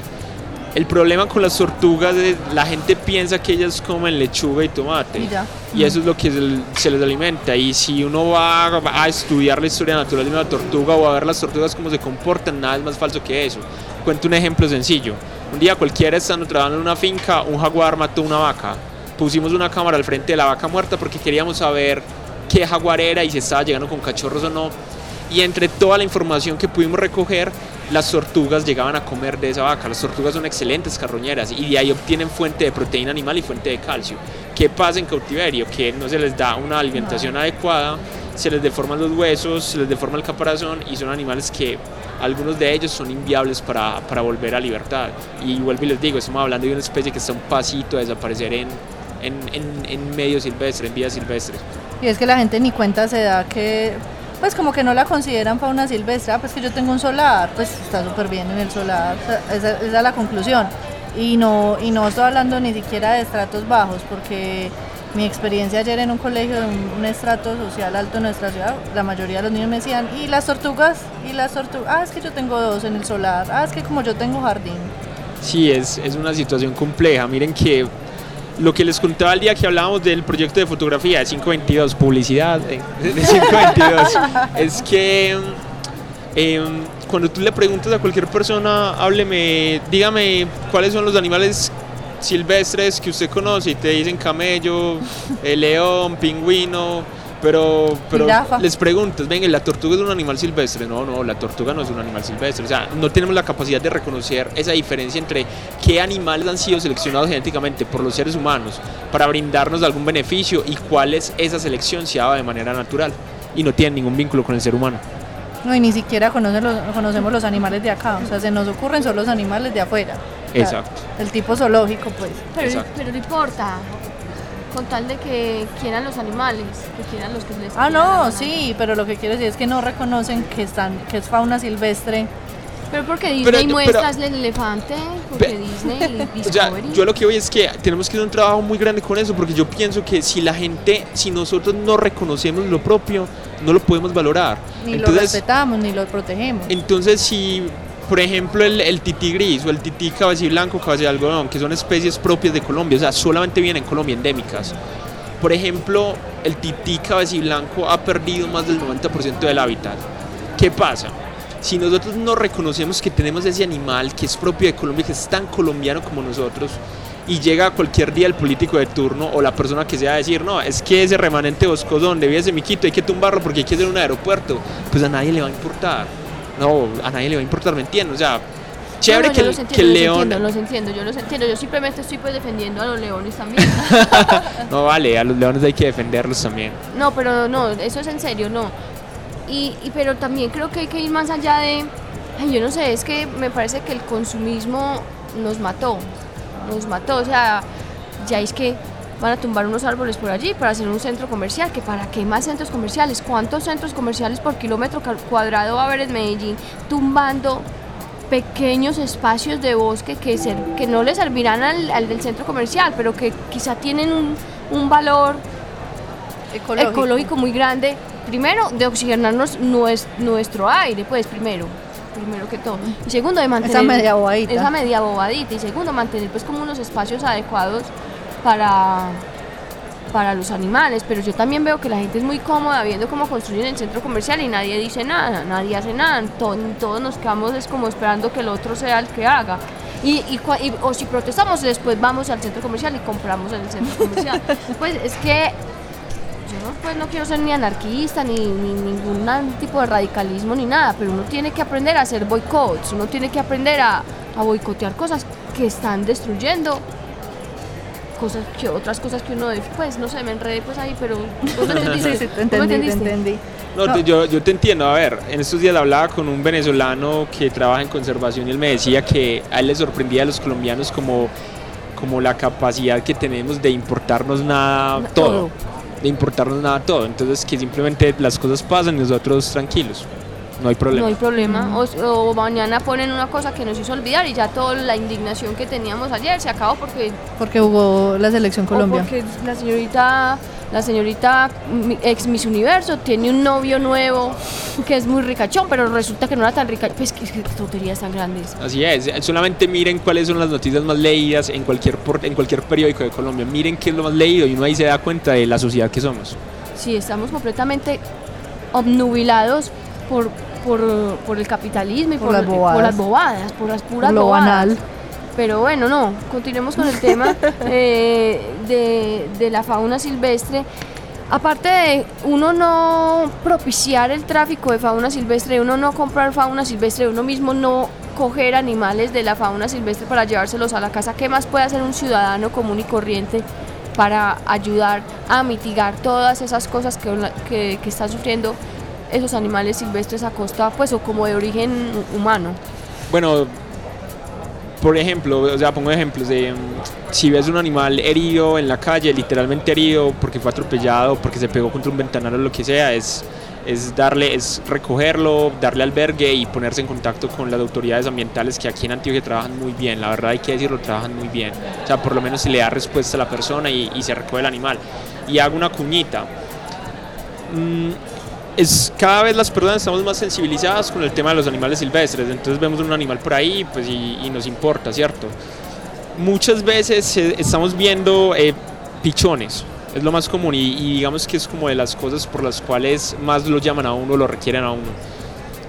El problema con las tortugas es la gente piensa que ellas comen lechuga y tomate. Y ya. Y eso es lo que se, les alimenta. Y si uno va a estudiar la historia natural de una tortuga o a ver las tortugas cómo se comportan, nada es más falso que eso. Cuento un ejemplo sencillo. Un día cualquiera estando trabajando en una finca, un jaguar mató una vaca. Pusimos una cámara al frente de la vaca muerta porque queríamos saber qué jaguar era y si estaba llegando con cachorros o no. Y entre toda la información que pudimos recoger, las tortugas llegaban a comer de esa vaca. Las tortugas son excelentes carroñeras y de ahí obtienen fuente de proteína animal y fuente de calcio. ¿Qué pasa en cautiverio? Que no se les da una alimentación adecuada, se les deforman los huesos, se les deforma el caparazón y son animales que algunos de ellos son inviables para, para volver a libertad. Y vuelvo y les digo, estamos hablando de una especie que está a un pasito de desaparecer en, en, en, en medio silvestre, en vida silvestre. Y es que la gente ni cuenta se da que, pues como que no la consideran fauna silvestre. Ah, pues que yo tengo un solar, pues está súper bien en el solar. Esa, esa es la conclusión. Y no, y no estoy hablando ni siquiera de estratos bajos, porque mi experiencia ayer en un colegio de un, un estrato social alto en nuestra ciudad, la mayoría de los niños me decían, ¿y las tortugas? ¿Y las tortugas? Ah, es que yo tengo dos en el solar. Ah, es que como yo tengo jardín. Sí, es, es una situación compleja. Miren que lo que les contaba el día que hablábamos del proyecto de fotografía de 522, publicidad de de 522, es que eh, cuando tú le preguntas a cualquier persona, hábleme, dígame cuáles son los animales silvestres que usted conoce y te dicen camello, eh, león, pingüino, pero, pero les preguntas, venga, ¿la tortuga es un animal silvestre? No, no, la tortuga no es un animal silvestre. O sea, no tenemos la capacidad de reconocer esa diferencia entre qué animales han sido seleccionados genéticamente por los seres humanos para brindarnos algún beneficio y cuál es esa selección si daba de manera natural y no tiene ningún vínculo con el ser humano. No, y ni siquiera conocen los- conocemos los animales de acá. O sea, se nos ocurren solo los animales de afuera. O sea, Exacto. El tipo zoológico, pues. Pero, pero no importa. Con tal de que quieran los animales, que quieran los que les Ah, no, sí, pero lo que quiero decir es que no reconocen que están, que es fauna silvestre. Pero porque Disney Pero- pero- muestra el elefante, porque Pe- Disney y O sea, Discovery. yo lo que voy es que tenemos que hacer un trabajo muy grande con eso, porque yo pienso que si la gente, si nosotros no reconocemos lo propio, no lo podemos valorar. Ni lo respetamos, ni lo protegemos. entonces si, por ejemplo, el, el tití gris o el tití cabeciblanco, cabeza de algodón, que son especies propias de Colombia, o sea, solamente vienen en Colombia, endémicas. Por ejemplo, el tití cabeciblanco ha perdido más del 90% del hábitat. ¿Qué pasa? Si nosotros no reconocemos que tenemos ese animal que es propio de Colombia, que es tan colombiano como nosotros, y llega cualquier día el político de turno o la persona que sea a decir, no, es que ese remanente boscoso donde vive ese miquito hay que tumbarlo porque hay que hacer un aeropuerto, pues a nadie le va a importar. No, a nadie le va a importar, ¿me entiendes? O sea, chévere No, no, que, los que el entiendo, león... Los entiendo, los entiendo, yo los entiendo. Yo simplemente estoy pues defendiendo a los leones también. No, vale, a los leones hay que defenderlos también. no, pero no, eso es en serio, no. Y, y- pero también creo que hay que ir más allá de, ay, yo no sé, es que me parece que el consumismo nos mató, nos mató, o sea, ya es que van a tumbar unos árboles por allí para hacer un centro comercial, que para qué más centros comerciales, cuántos centros comerciales por kilómetro cuadrado va a haber en Medellín tumbando pequeños espacios de bosque que, ser- que no le servirán al, al del centro comercial, pero que quizá tienen un, un valor Ecológico. ecológico muy grande, primero de oxigenarnos nues- nuestro aire, pues primero, primero que todo. Y segundo de mantener media bobadita. esa media bobadita y segundo mantener pues como unos espacios adecuados para para los animales, pero yo también veo que la gente es muy cómoda viendo cómo construyen el centro comercial y nadie dice nada, nadie hace nada, to- todos nos quedamos es como esperando que el otro sea el que haga. Y, y y- o si protestamos, después vamos al centro comercial y compramos en el centro comercial. pues es que yo no, pues no quiero ser ni anarquista ni, ni ningún tipo de radicalismo ni nada, pero uno tiene que aprender a hacer boicots, uno tiene que aprender a, a boicotear cosas que están destruyendo cosas que otras cosas que uno pues no sé me enredé pues ahí pero vos me entendiste Sí, sí, te ¿Vos me entendí, te entendiste? entendí. No, No. te- yo, yo te entiendo. A ver, en estos días hablaba con un venezolano que trabaja en conservación y él me decía que a él le sorprendía a los colombianos como, como la capacidad que tenemos de importarnos nada, todo. Todo. De importarnos nada todo. Entonces que simplemente las cosas pasan y nosotros tranquilos. No hay problema. No hay problema. O, o mañana ponen una cosa que nos hizo olvidar y ya toda la indignación que teníamos ayer se acabó porque Porque jugó la selección O Colombia. porque la señorita, la señorita mi- ex Miss Universo tiene un novio nuevo que es muy ricachón, pero resulta que no era tan rica. Pues que, que tonterías tan grandes. Así es, solamente miren cuáles son las noticias más leídas en cualquier, por- en cualquier periódico de Colombia. Miren qué es lo más leído y uno ahí se da cuenta de la sociedad que somos. Sí, estamos completamente obnubilados por, por, por el capitalismo y Por por, las por bobadas. las bobadas, por las puras lo bobadas. banal. Pero bueno, no, continuemos con el tema eh, de, de la fauna silvestre. Aparte de uno no propiciar el tráfico de fauna silvestre, uno no comprar fauna silvestre, uno mismo no coger animales de la fauna silvestre para llevárselos a la casa, ¿qué más puede hacer un ciudadano común y corriente para ayudar a mitigar todas esas cosas que, que, que están sufriendo esos animales silvestres a costa, pues, o como de origen humano? Bueno, por ejemplo, o sea, pongo ejemplos de mm, si ves un animal herido en la calle, literalmente herido porque fue atropellado, porque se pegó contra un ventanal o lo que sea, es, es darle, es recogerlo, darle albergue y ponerse en contacto con las autoridades ambientales que aquí en Antioquia trabajan muy bien, la verdad hay que decirlo, trabajan muy bien. O sea, por lo menos se le da respuesta a la persona y, se recoge el animal. Y hago una cuñita. Mm, es cada vez las personas estamos más sensibilizadas con el tema de los animales silvestres, entonces vemos un animal por ahí pues, y, y nos importa, ¿cierto? Muchas veces eh, estamos viendo eh, pichones, es lo más común y, y digamos que es como de las cosas por las cuales más lo llaman a uno, lo requieren a uno.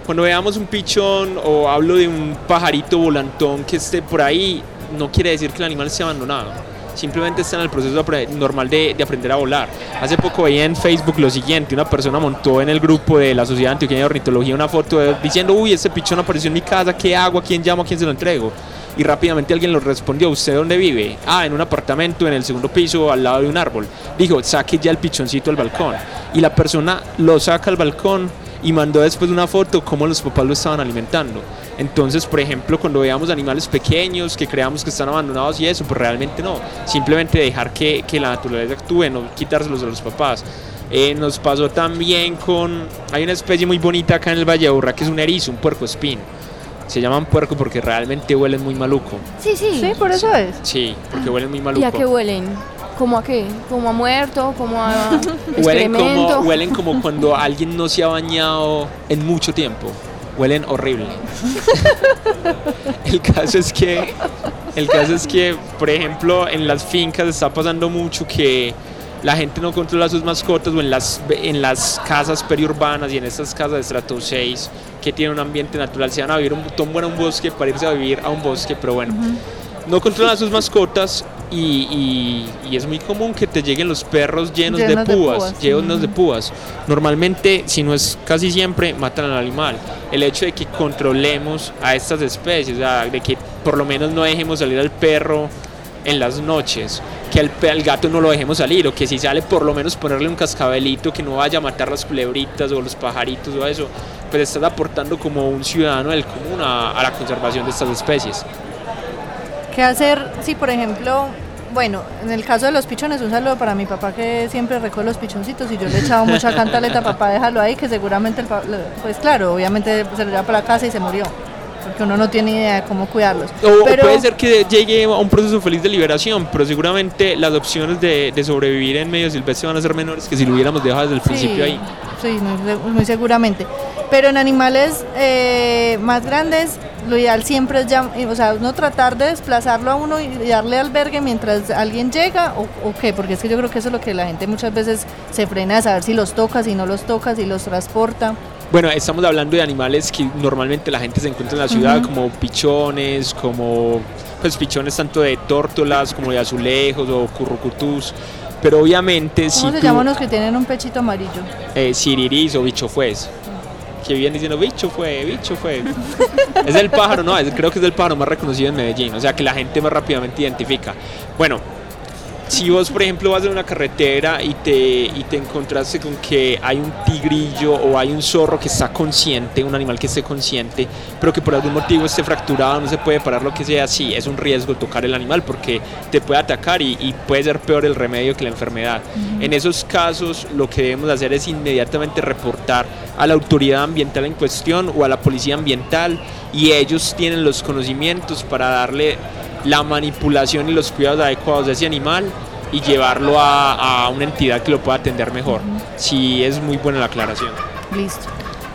Cuando veamos un pichón o hablo de un pajarito volantón que esté por ahí, no quiere decir que el animal esté abandonado simplemente está en el proceso normal de, de aprender a volar. Hace poco veía en Facebook lo siguiente, una persona montó en el grupo de la Sociedad Antioqueña de Ornitología una foto de- diciendo, uy, ese pichón apareció en mi casa, ¿qué hago? ¿A quién llamo? ¿A quién se lo entrego? Y rápidamente alguien lo respondió, ¿usted dónde vive? Ah, en un apartamento en el segundo piso al lado de un árbol. Dijo, saque ya el pichoncito al balcón. Y la persona lo saca al balcón y mandó después una foto cómo los papás lo estaban alimentando. Entonces, por ejemplo, cuando veamos animales pequeños que creamos que están abandonados y eso, pues realmente no. Simplemente dejar que, que la naturaleza actúe, no quitárselos a los papás. Eh, nos pasó también con. Hay una especie muy bonita acá en el Valle de Aburrá que es un erizo, un puerco espín. Se llaman puerco porque realmente huelen muy maluco. Sí, sí. Sí, por eso es. Sí, porque huelen muy ¿Y maluco. a qué huelen? ¿Cómo a qué? ¿Como a muerto? ¿Como a Huelen como, huelen como cuando alguien no se ha bañado en mucho tiempo. Huelen horrible. el caso es que, el caso es que, por ejemplo, en las fincas está pasando mucho que la gente no controla sus mascotas o en las, en las casas periurbanas y en estas casas de estrato 6 que tienen un ambiente natural se van a vivir un montón bueno a un bosque para irse a vivir a un bosque, pero bueno, no controlan sus mascotas y, y- y es muy común que te lleguen los perros llenos, Llenos de de púas, llenos de púas. Normalmente, si no es casi siempre, matan al animal. El hecho de que controlemos a estas especies, o sea, de que por lo menos no dejemos salir al perro en las noches, que al, gato no lo dejemos salir, o que si sale por lo menos ponerle un cascabelito que no vaya a matar las culebritas o los pajaritos o eso, pues estás aportando como un ciudadano del común a, a la conservación de estas especies. ¿Qué hacer si, por ejemplo, bueno, en el caso de los pichones, un saludo para mi papá que siempre recoge los pichoncitos y yo le he echado mucha cantaleta, papá, déjalo ahí, que seguramente, el pues claro, obviamente se lo lleva para la casa y se murió, porque uno no tiene idea de cómo cuidarlos. O, Pero- puede ser que llegue a un proceso feliz de liberación, pero seguramente las opciones de, de sobrevivir en medio silvestre van a ser menores que si lo hubiéramos dejado desde el principio ahí. Sí, muy, se- muy seguramente. Pero en animales eh, más grandes, lo ideal siempre es ya, o sea, no tratar de desplazarlo a uno y darle albergue mientras alguien llega, o, o qué, porque es que yo creo que eso es lo que la gente muchas veces se frena a saber si los toca, si no los toca, si los transporta. Bueno, estamos hablando de animales que normalmente la gente se encuentra en la ciudad, como pichones, como pues pichones tanto de tórtolas como de azulejos o currucutús. Pero obviamente si ¿Cómo se tú, llaman los que tienen un pechito amarillo? eh, siriris o bicho fues, que vienen diciendo bicho fue, bicho fue. es el pájaro, no, es- creo que es el pájaro más reconocido en Medellín, o sea que la gente más rápidamente identifica. Bueno, si vos, por ejemplo, vas en una carretera y te, y te encontraste con que hay un tigrillo o hay un zorro que está consciente, un animal que esté consciente, pero que por algún motivo esté fracturado, no se puede parar, lo que sea, sí, es un riesgo tocar el animal porque te puede atacar y, y puede ser peor el remedio que la enfermedad. En esos casos, lo que debemos hacer es inmediatamente reportar a la autoridad ambiental en cuestión o a la policía ambiental y ellos tienen los conocimientos para darle la manipulación y los cuidados adecuados de ese animal y llevarlo a, a una entidad que lo pueda atender mejor. Sí, es muy buena la aclaración. Listo.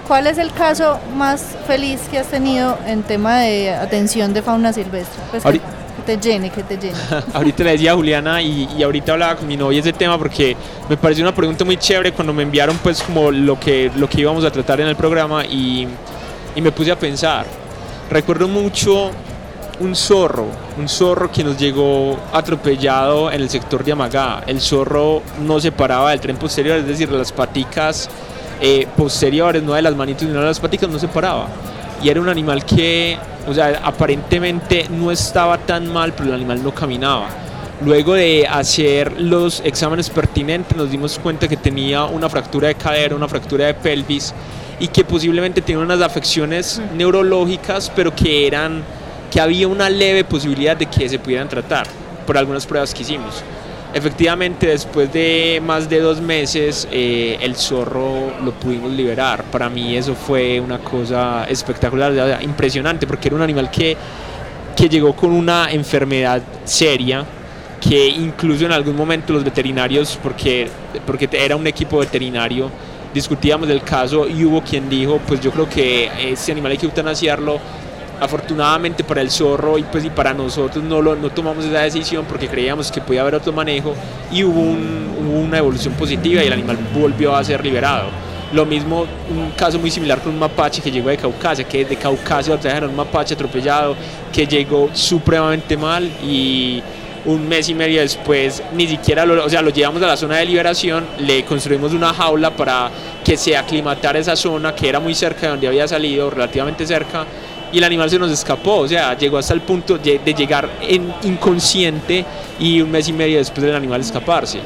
¿Cuál es el caso más feliz que has tenido en tema de atención de fauna silvestre? Pues que, Ahori- que te llene, que te llene. ahorita le decía a Juliana y, y ahorita hablaba con mi novia ese tema porque me pareció una pregunta muy chévere cuando me enviaron pues como lo que, lo que íbamos a tratar en el programa y, y me puse a pensar. Recuerdo mucho un zorro, un zorro que nos llegó atropellado en el sector de Amagá. El zorro no se paraba del tren posterior, es decir, las paticas eh, posteriores, no de las manitos, sino de las paticas, no se paraba. Y era un animal que, o sea, aparentemente no estaba tan mal, pero el animal no caminaba. Luego de hacer los exámenes pertinentes nos dimos cuenta que tenía una fractura de cadera, una fractura de pelvis y que posiblemente tenía unas afecciones neurológicas, pero que eran que había una leve posibilidad de que se pudieran tratar por algunas pruebas que hicimos. Efectivamente, después de más de dos meses, eh, el zorro lo pudimos liberar. Para mí eso fue una cosa espectacular, impresionante, porque era un animal que, que llegó con una enfermedad seria, que incluso en algún momento los veterinarios, porque, porque era un equipo veterinario, discutíamos del caso y hubo quien dijo, pues yo creo que este animal hay que eutanasiarlo. Afortunadamente para el zorro y pues y para nosotros no, lo, no tomamos esa decisión porque creíamos que podía haber otro manejo y hubo, un- hubo una evolución positiva y el animal volvió a ser liberado. Lo mismo, un caso muy similar con un mapache que llegó de Caucasia, que de Caucasia trajeron un mapache atropellado que llegó supremamente mal y un mes y medio después ni siquiera lo, o sea, lo llevamos a la zona de liberación, le construimos una jaula para que se aclimatara esa zona que era muy cerca de donde había salido, relativamente cerca, y el animal se nos escapó, o sea, llegó hasta el punto de, llegar en inconsciente y un mes y medio después del animal escaparse.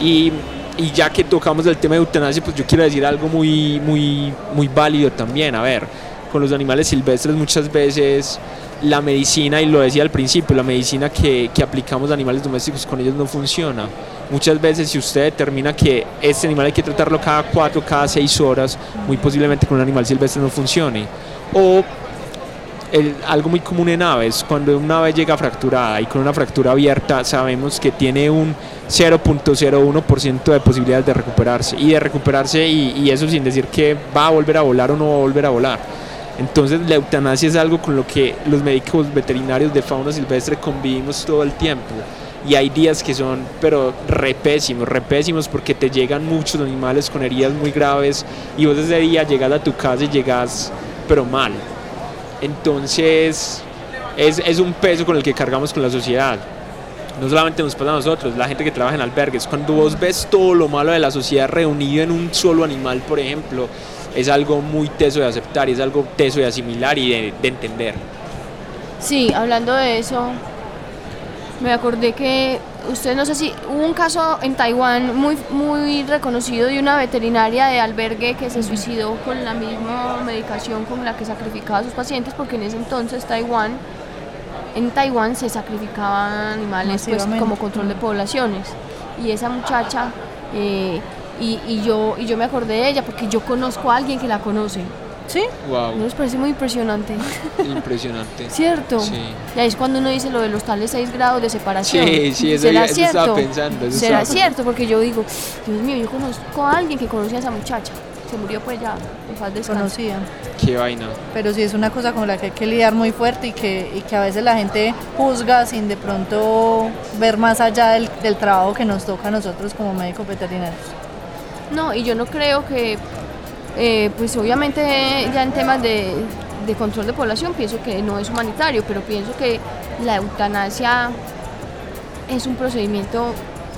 Y, y ya que tocamos el tema de eutanasia, pues yo quiero decir algo muy, muy, muy válido también. A ver, con los animales silvestres muchas veces la medicina, y lo decía al principio, la medicina que, que aplicamos a animales domésticos con ellos no funciona. Muchas veces si usted determina que este animal hay que tratarlo cada cuatro, cada seis horas, muy posiblemente con un animal silvestre no funcione. O algo muy común en aves, cuando una ave llega fracturada y con una fractura abierta sabemos que tiene un 0.01% de posibilidades de recuperarse y de recuperarse y, y eso sin decir que va a volver a volar o no va a volver a volar. Entonces la eutanasia es algo con lo que los médicos veterinarios de fauna silvestre convivimos todo el tiempo. Y hay días que son, pero re pésimos, re pésimos porque te llegan muchos animales con heridas muy graves y vos ese día llegas a tu casa y llegas, pero mal. Entonces, es, es un peso con el que cargamos con la sociedad. No solamente nos pasa a nosotros, la gente que trabaja en albergues. Cuando vos ves todo lo malo de la sociedad reunido en un solo animal, por ejemplo, es algo muy teso de aceptar es algo teso de asimilar y de entender. Sí, hablando de eso, me acordé que usted no sé si hubo un caso en Taiwán muy muy reconocido de una veterinaria de albergue que se suicidó con la misma medicación con la que sacrificaba a sus pacientes porque en ese entonces Taiwán en Taiwán se sacrificaban animales pues, como control de poblaciones y esa muchacha eh, y, y yo y yo me acordé de ella porque yo conozco a alguien que la conoce. ¿Sí? Wow, ¿No les parece muy impresionante? impresionante. ¿Cierto? Sí. Y ahí es cuando uno dice lo de los tales 6 grados de separación. Sí, sí, eso, ¿Será ya- eso estaba cierto? pensando. eso ¿Será estaba- cierto? Porque yo digo, Dios mío, yo conozco a alguien que conocía a esa muchacha. Se murió pues ya, en paz descanse. Conocía. Qué vaina. Pero sí es una cosa con la que hay que lidiar muy fuerte y que, y que a veces la gente juzga sin de pronto ver más allá del, del trabajo que nos toca a nosotros como médicos veterinarios. No, y yo no creo que, eh, pues obviamente ya en temas de, de control de población pienso que no es humanitario, pero pienso que la eutanasia es un procedimiento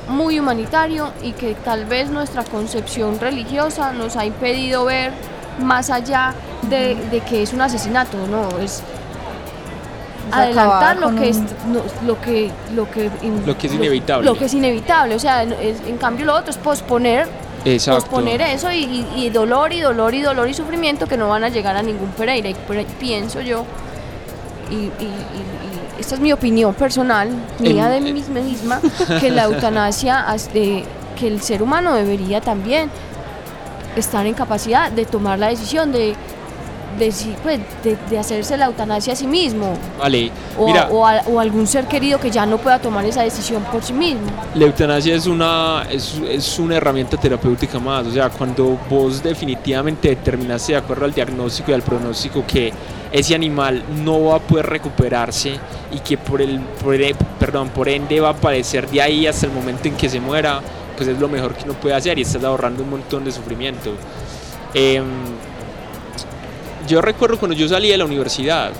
muy humanitario y que tal vez nuestra concepción religiosa nos ha impedido ver más allá de, de que es un asesinato, no, es adelantar lo que, es, no, lo que lo que Lo que es inevitable. lo que es inevitable o sea es- en cambio lo otro es posponer Exacto. posponer eso y, y- y dolor y dolor y dolor y sufrimiento que no van a llegar a ningún Pereira y pienso yo y, y- y- y esta es mi opinión personal mía de mí misma, que la eutanasia as- de- que el ser humano debería también estar en capacidad de tomar la decisión de de, pues, de, de hacerse la eutanasia a sí mismo Vale, o, mira, o a- o algún ser querido que ya no pueda tomar esa decisión por sí mismo. la eutanasia es una, es, es una herramienta terapéutica más. O sea, cuando vos definitivamente determinaste de acuerdo al diagnóstico y al pronóstico que ese animal no va a poder recuperarse y que por el, por el- perdón, por ende va a padecer de ahí hasta el momento en que se muera, pues es lo mejor que uno puede hacer y estás ahorrando un montón de sufrimiento. Em, yo recuerdo cuando yo salí de la universidad,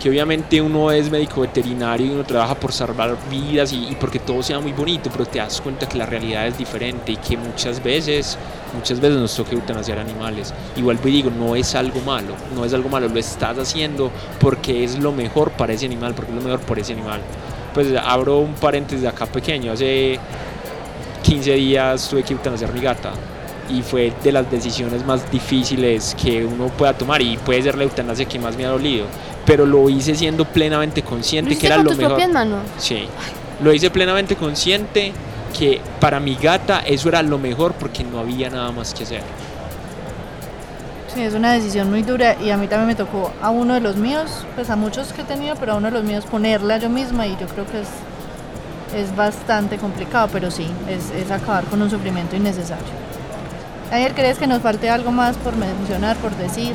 que obviamente uno es médico veterinario y uno trabaja por salvar vidas y, y porque todo sea muy bonito, pero te das cuenta que la realidad es diferente y que muchas veces, muchas veces nos toca eutanasiar animales. Vuelvo y digo, no es algo malo, no es algo malo, lo estás haciendo porque es lo mejor para ese animal, porque es lo mejor por ese animal. Pues abro un paréntesis de acá pequeño, hace 15 días tuve que eutanasiar mi gata y fue de las decisiones más difíciles que uno pueda tomar y puede ser la eutanasia que más me ha dolido, pero lo hice siendo plenamente ¿Lo consciente que era con lo tus mejor. propias manos? Sí, lo hice plenamente consciente que para mi gata eso era lo mejor porque no había nada más que hacer. Sí, es una decisión muy dura y a mí también me tocó a uno de los míos, pues a muchos que he tenido, pero a uno de los míos ponerla yo misma y yo creo que es, es bastante complicado, pero sí, es, es acabar con un sufrimiento innecesario. Ayer, ¿crees que nos falte algo más por mencionar, por decir?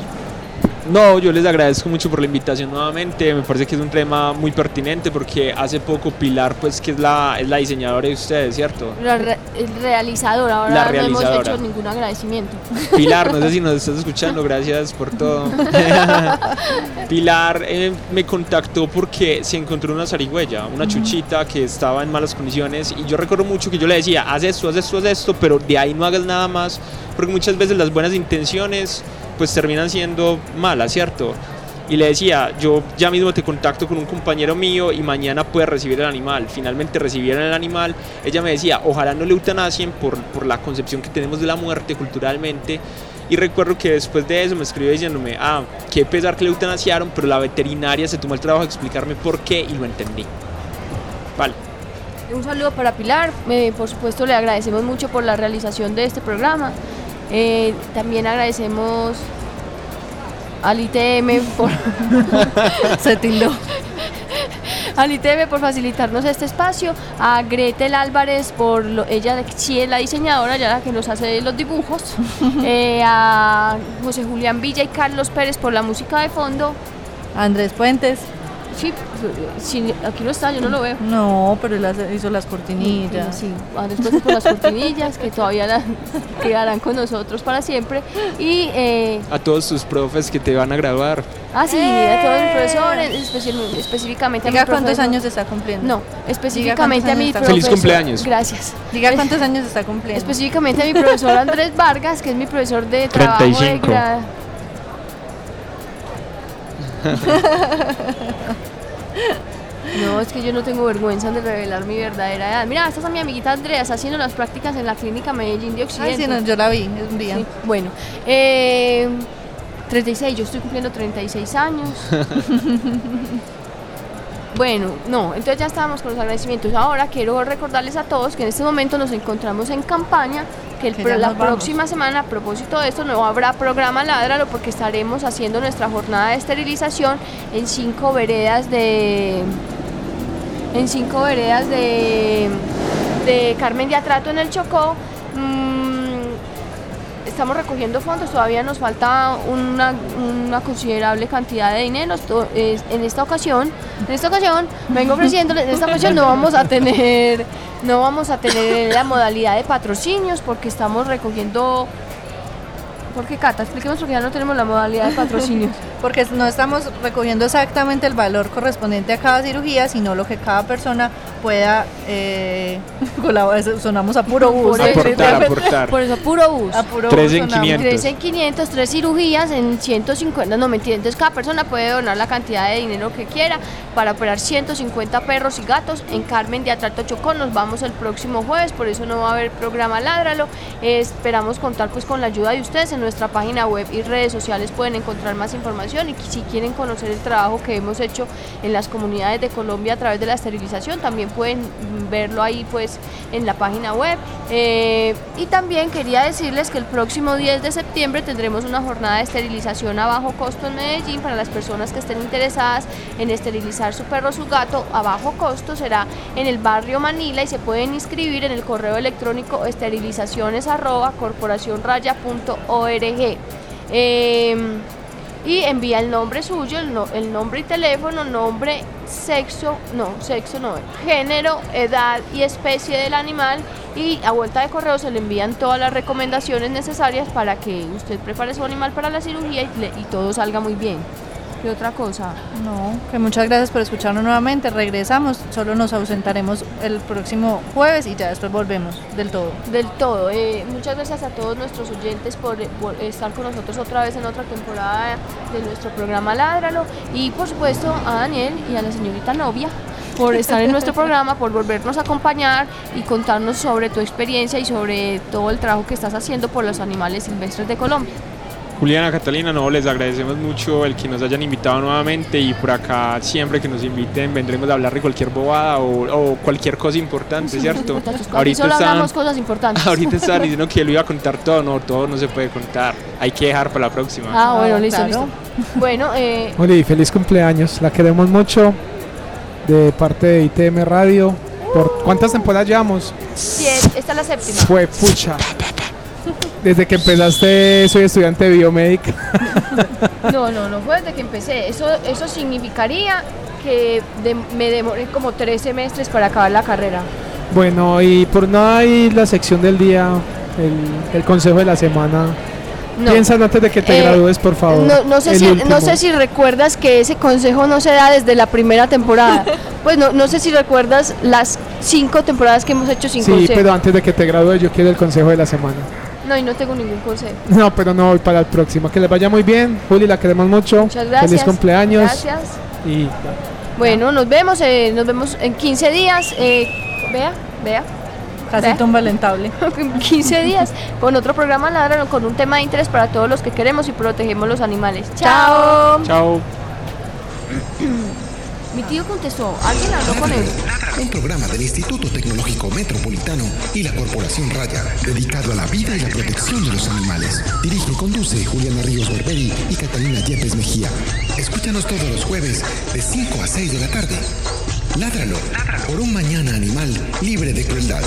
No, yo les agradezco mucho por la invitación nuevamente. Me parece que es un tema muy pertinente porque hace poco Pilar, pues que es la, es la diseñadora de ustedes, ¿cierto? La re- el realizador, ahora La no hemos realizadora. hecho ningún agradecimiento. Pilar, no sé si nos estás escuchando, gracias por todo. Pilar eh, me contactó porque se encontró una zarigüeya, una chuchita que estaba en malas condiciones y yo recuerdo mucho que yo le decía, haz esto, haz esto, haz esto, pero de ahí no hagas nada más, porque muchas veces las buenas intenciones pues terminan siendo malas, ¿cierto? Y le decía, yo ya mismo te contacto con un compañero mío y mañana puedes recibir el animal. Finalmente recibieron el animal. Ella me decía, ojalá no le eutanasien por, por la concepción que tenemos de la muerte culturalmente. Y recuerdo que después de eso me escribió diciéndome, ah, qué pesar que le eutanasiaron, pero la veterinaria se tomó el trabajo de explicarme por qué y lo entendí. Vale. Un saludo para Pilar, eh, por supuesto le agradecemos mucho por la realización de este programa. Eh, también agradecemos al ITM por, Se tildó. al ITM por facilitarnos este espacio, a Gretel Álvarez por lo- ella de- sí es la diseñadora, ya la que nos hace los dibujos, eh, a José Julián Villa y Carlos Pérez por la música de fondo. Andrés Puentes. Sí, sí, aquí no está, yo no lo veo. No, pero él hizo las cortinillas. Sí, después por las cortinillas que todavía la- quedarán con nosotros para siempre. Y, eh, A todos tus profes que te van a graduar. ah, sí, a todos mis profesores, especi- específicamente a mi Diga cuántos profesor- años está cumpliendo. No, específicamente a mi profesor. Feliz cumpleaños. Gracias. Diga cuántos años está cumpliendo. Específicamente a mi profesor Andrés Vargas, que es mi profesor de trabajo 35. de No, es que yo no tengo vergüenza de revelar mi verdadera edad. Mira, esta es mi amiguita Andrea, está haciendo las prácticas en la clínica Medellín de Occidente. Ay, sí, no, yo la vi un día. Sí, bueno, eh, 36, yo estoy cumpliendo 36 años. bueno, no, entonces ya estábamos con los agradecimientos. Ahora quiero recordarles a todos que en este momento nos encontramos en campaña, que, el Que pro- ya la vamos. próxima semana, a propósito de esto, no habrá programa Ládralo porque estaremos haciendo nuestra jornada de esterilización en cinco veredas de en cinco veredas de, de Carmen de Atrato en el Chocó. Estamos recogiendo fondos, todavía nos falta una, una considerable cantidad de dinero. En esta ocasión, en esta ocasión, vengo ofreciéndoles, en esta ocasión no vamos a tener, no vamos a tener la modalidad de patrocinios porque estamos recogiendo. ¿Por qué Cata? Expliquemos porque ya no tenemos la modalidad de patrocinios. Porque no estamos recogiendo exactamente el valor correspondiente a cada cirugía, sino lo que cada persona pueda eh, sonamos a puro bus. Por eso- Aportar, aportar. Por eso, puro bus. A puro Tres bus en sonamos. 500. 3 en 500, 3 cirugías en 150, no mentira, entonces cada persona puede donar la cantidad de dinero que quiera para operar 150 perros y gatos en Carmen de Atrato Chocó, nos vamos el próximo jueves, por eso no va a haber programa Ládralo, Eh, esperamos contar pues con la ayuda de ustedes, en nuestra página web y redes sociales pueden encontrar más información y si quieren conocer el trabajo que hemos hecho en las comunidades de Colombia a través de la esterilización, también pueden verlo ahí pues en la página web. Eh, y también quería decirles que el próximo 10 de septiembre tendremos una jornada de esterilización a bajo costo en Medellín para las personas que estén interesadas en esterilizar su perro o su gato a bajo costo. Será en el barrio Manila y se pueden inscribir en el correo electrónico esterilizaciones arroba corporacionraya.org. Eh, y envía el nombre suyo, el, no- el nombre y teléfono, nombre, sexo, no, sexo no, género, edad y especie del animal y a vuelta de correo se le envían todas las recomendaciones necesarias para que usted prepare su animal para la cirugía y todo salga muy bien. ¿Qué otra cosa? No, que muchas gracias por escucharnos nuevamente. Regresamos, solo nos ausentaremos el próximo jueves y ya después volvemos del todo. Del todo. eh, muchas gracias a todos nuestros oyentes por, por estar con nosotros otra vez en otra temporada de nuestro programa Ládralo. Y por supuesto a Daniel y a la señorita novia por estar en nuestro programa, por volvernos a acompañar y contarnos sobre tu experiencia y sobre todo el trabajo que estás haciendo por los animales silvestres de Colombia. Juliana, Catalina, no, les agradecemos mucho el que nos hayan invitado nuevamente y por acá siempre que nos inviten vendremos a hablar de cualquier bobada o, o cualquier cosa importante, ¿cierto? Aquí solo hablamos cosas importantes. ahorita estaban diciendo que lo iba a contar todo, no, todo no se puede contar, hay que dejar para la próxima. Ah, bueno, listo, claro. listo. Bueno, eh, Oli, feliz cumpleaños. La queremos mucho de parte de ITM Radio. ¿Por cuántas temporadas llevamos? siete- esta es la séptima. Fue pucha. Desde que empezaste soy estudiante de biomédica. No, no, no fue desde que empecé. Eso, eso significaría que de- me demoré como tres semestres para acabar la carrera. Bueno, y por nada hay la sección del día, el, el consejo de la semana. No. Piensa antes de que te Eh, gradúes, por favor. No, no sé si, no sé si recuerdas que ese consejo no se da desde la primera temporada. pues no, no sé si recuerdas las cinco temporadas que hemos hecho sin Sí, consejo. pero antes de que te gradúes yo quiero el consejo de la semana. No, y no tengo ningún consejo. No, pero no voy para el próximo. Que les vaya muy bien. Juli, la queremos mucho. Muchas gracias. Feliz cumpleaños. Gracias. Y Bueno, nos vemos, eh, nos vemos en 15 días. eh, vea, vea. Casi Ve. tumba el entable. en 15 días con otro programa Ladrón con un tema de interés para todos los que queremos y protegemos los animales. Chao. Chao. Mi tío contestó, alguien habló con él. Un programa del Instituto Tecnológico Metropolitano y la Corporación Raya, dedicado a la vida y la protección de los animales. Dirige y conduce Juliana Ríos Berberi y Catalina Yepes Mejía. Escúchanos todos los jueves de 5 a 6 de la tarde. Ládralo, por un mañana animal libre de crueldad.